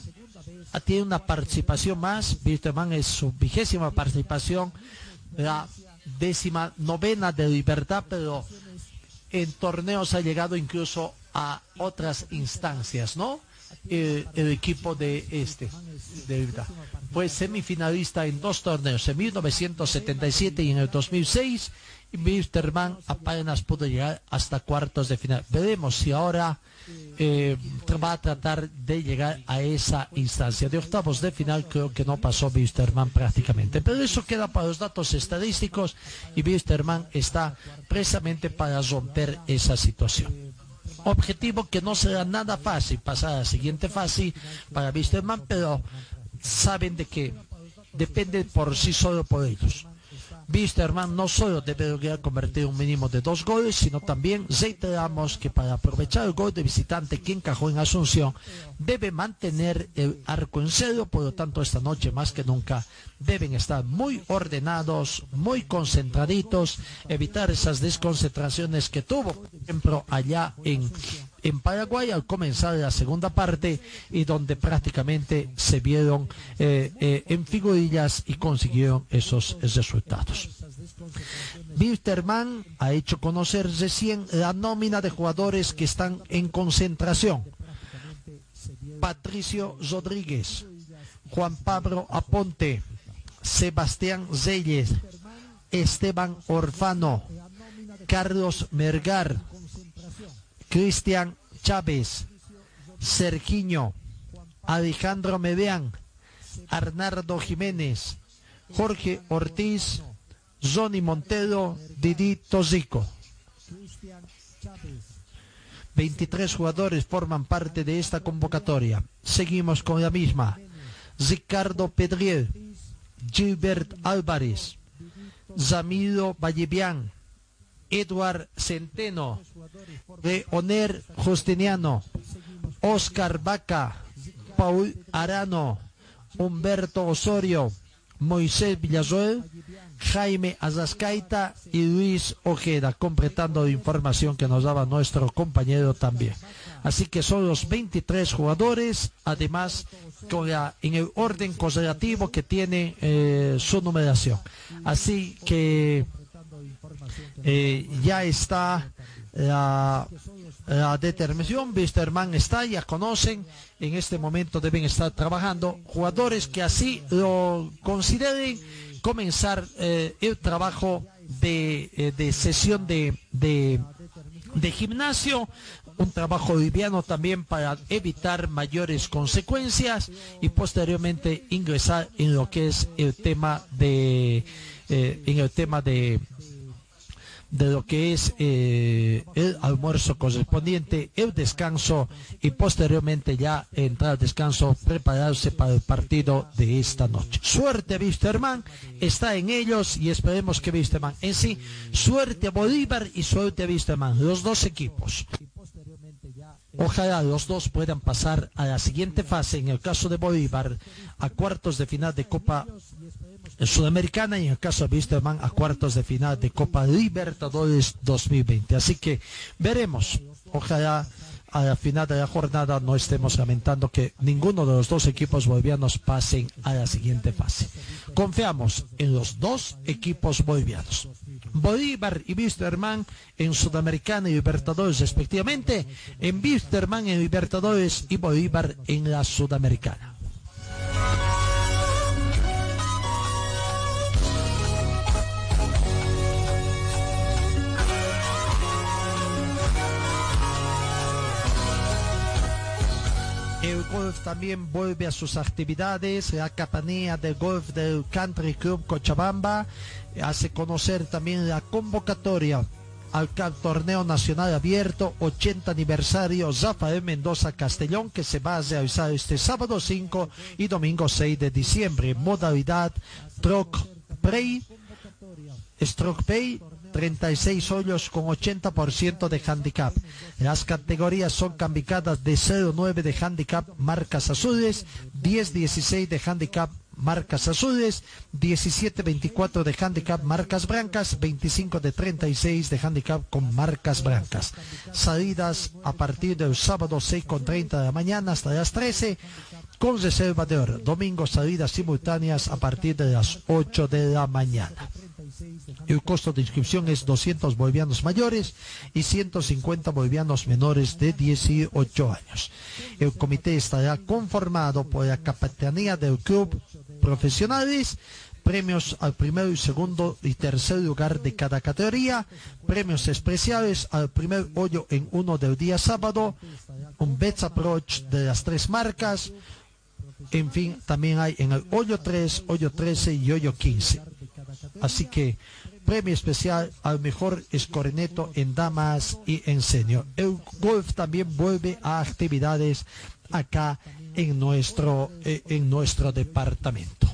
tiene una participación más. Bisterman es su vigésima participación, la décima novena de Libertad, pero en torneos ha llegado incluso a otras instancias, ¿no? El, equipo de este, de. Fue semifinalista en dos torneos, en 1977 y en el 2006. Y Misterman apenas pudo llegar hasta cuartos de final. Veremos si ahora eh, va a tratar de llegar a esa instancia. De octavos de final creo que no pasó Misterman prácticamente. Pero eso queda para los datos estadísticos y Misterman está precisamente para romper esa situación objetivo que no será nada fácil pasar a la siguiente fase para Wisterman, pero saben de que depende por sí solo por ellos. Wisterman no solo debe lograr convertir un mínimo de dos goles, sino también reiteramos que para aprovechar el gol de visitante que encajó en Asunción, debe mantener el arco en cero, por lo tanto esta noche más que nunca deben estar muy ordenados, muy concentraditos, evitar esas desconcentraciones que tuvo, por ejemplo, allá en en Paraguay al comenzar la segunda parte y donde prácticamente se vieron eh, eh, en figurillas y consiguieron esos resultados. Wilterman ha hecho conocer recién la nómina de jugadores que están en concentración. Patricio Rodríguez, Juan Pablo Aponte, Sebastián Zeyes, Esteban Orfano, Carlos Mergar, Cristian Chávez, Sergiño, Alejandro Medean, Arnardo Jiménez, Jorge Ortiz, Johnny Montero, Didi Tozico. 23 jugadores forman parte de esta convocatoria. Seguimos con la misma. Ricardo Pedriel, Gilbert Álvarez, Zamido Vallebián, Edward Centeno, de Oner Justiniano, Oscar Vaca, Paul Arano, Humberto Osorio, Moisés Villazuel, Jaime Azascaita y Luis Ojeda, completando la información que nos daba nuestro compañero también. Así que son los 23 jugadores, además en el orden conservativo que tiene eh, su numeración. Así que eh, ya está la, determinación. Wisterman está, ya conocen, en este momento deben estar trabajando. Jugadores que así lo consideren comenzar eh, el trabajo de, eh, de sesión de, de, de gimnasio un trabajo liviano también para evitar mayores consecuencias y posteriormente ingresar en lo que es el tema de en el tema de de lo que es eh, el almuerzo correspondiente, el descanso y posteriormente ya entrar al descanso, prepararse para el partido de esta noche. Suerte Wisterman, está en ellos y esperemos que Wisterman en sí, suerte Bolívar y suerte Wisterman, los dos equipos. Ojalá los dos puedan pasar a la siguiente fase, en el caso de Bolívar, a cuartos de final de Copa Sudamericana y en el caso de Wisterman a cuartos de final de Copa Libertadores 2020. Así que veremos. Ojalá a la final de la jornada no estemos lamentando que ninguno de los dos equipos bolivianos pasen a la siguiente fase. Confiamos en los dos equipos bolivianos. Bolívar y Wisterman en Sudamericana y Libertadores respectivamente, en Wisterman en Libertadores y Bolívar en la Sudamericana. Golf también vuelve a sus actividades. La capanía del golf del Country Club Cochabamba hace conocer también la convocatoria al torneo nacional abierto 80 aniversario Zafael Mendoza Castellón que se va a realizar este sábado 5 y domingo 6 de diciembre. Modalidad Troc Play, Stroke Pay 36 hoyos con 80% de handicap. Las categorías son cambicadas de 0-9 de handicap marcas azules, 10-16 de handicap marcas azules, 17-24 de handicap marcas blancas, 25 de 36 de handicap con marcas blancas. Salidas a partir del sábado 6.30 de la mañana hasta las 13 con reserva de hora. Domingo salidas simultáneas a partir de las 8 de la mañana. El costo de inscripción es 200 bolivianos mayores y 150 bolivianos menores de 18 años. El comité estará conformado por la capitanía del club profesionales, premios al primero y segundo y tercer lugar de cada categoría, premios especiales al primer hoyo en uno del día sábado, un bets approach de las tres marcas, en fin, también hay en el hoyo 3, hoyo 13 y hoyo 15. Así que premio especial al mejor escorneto en damas y en senior. El golf también vuelve a actividades acá en nuestro, eh, en nuestro departamento.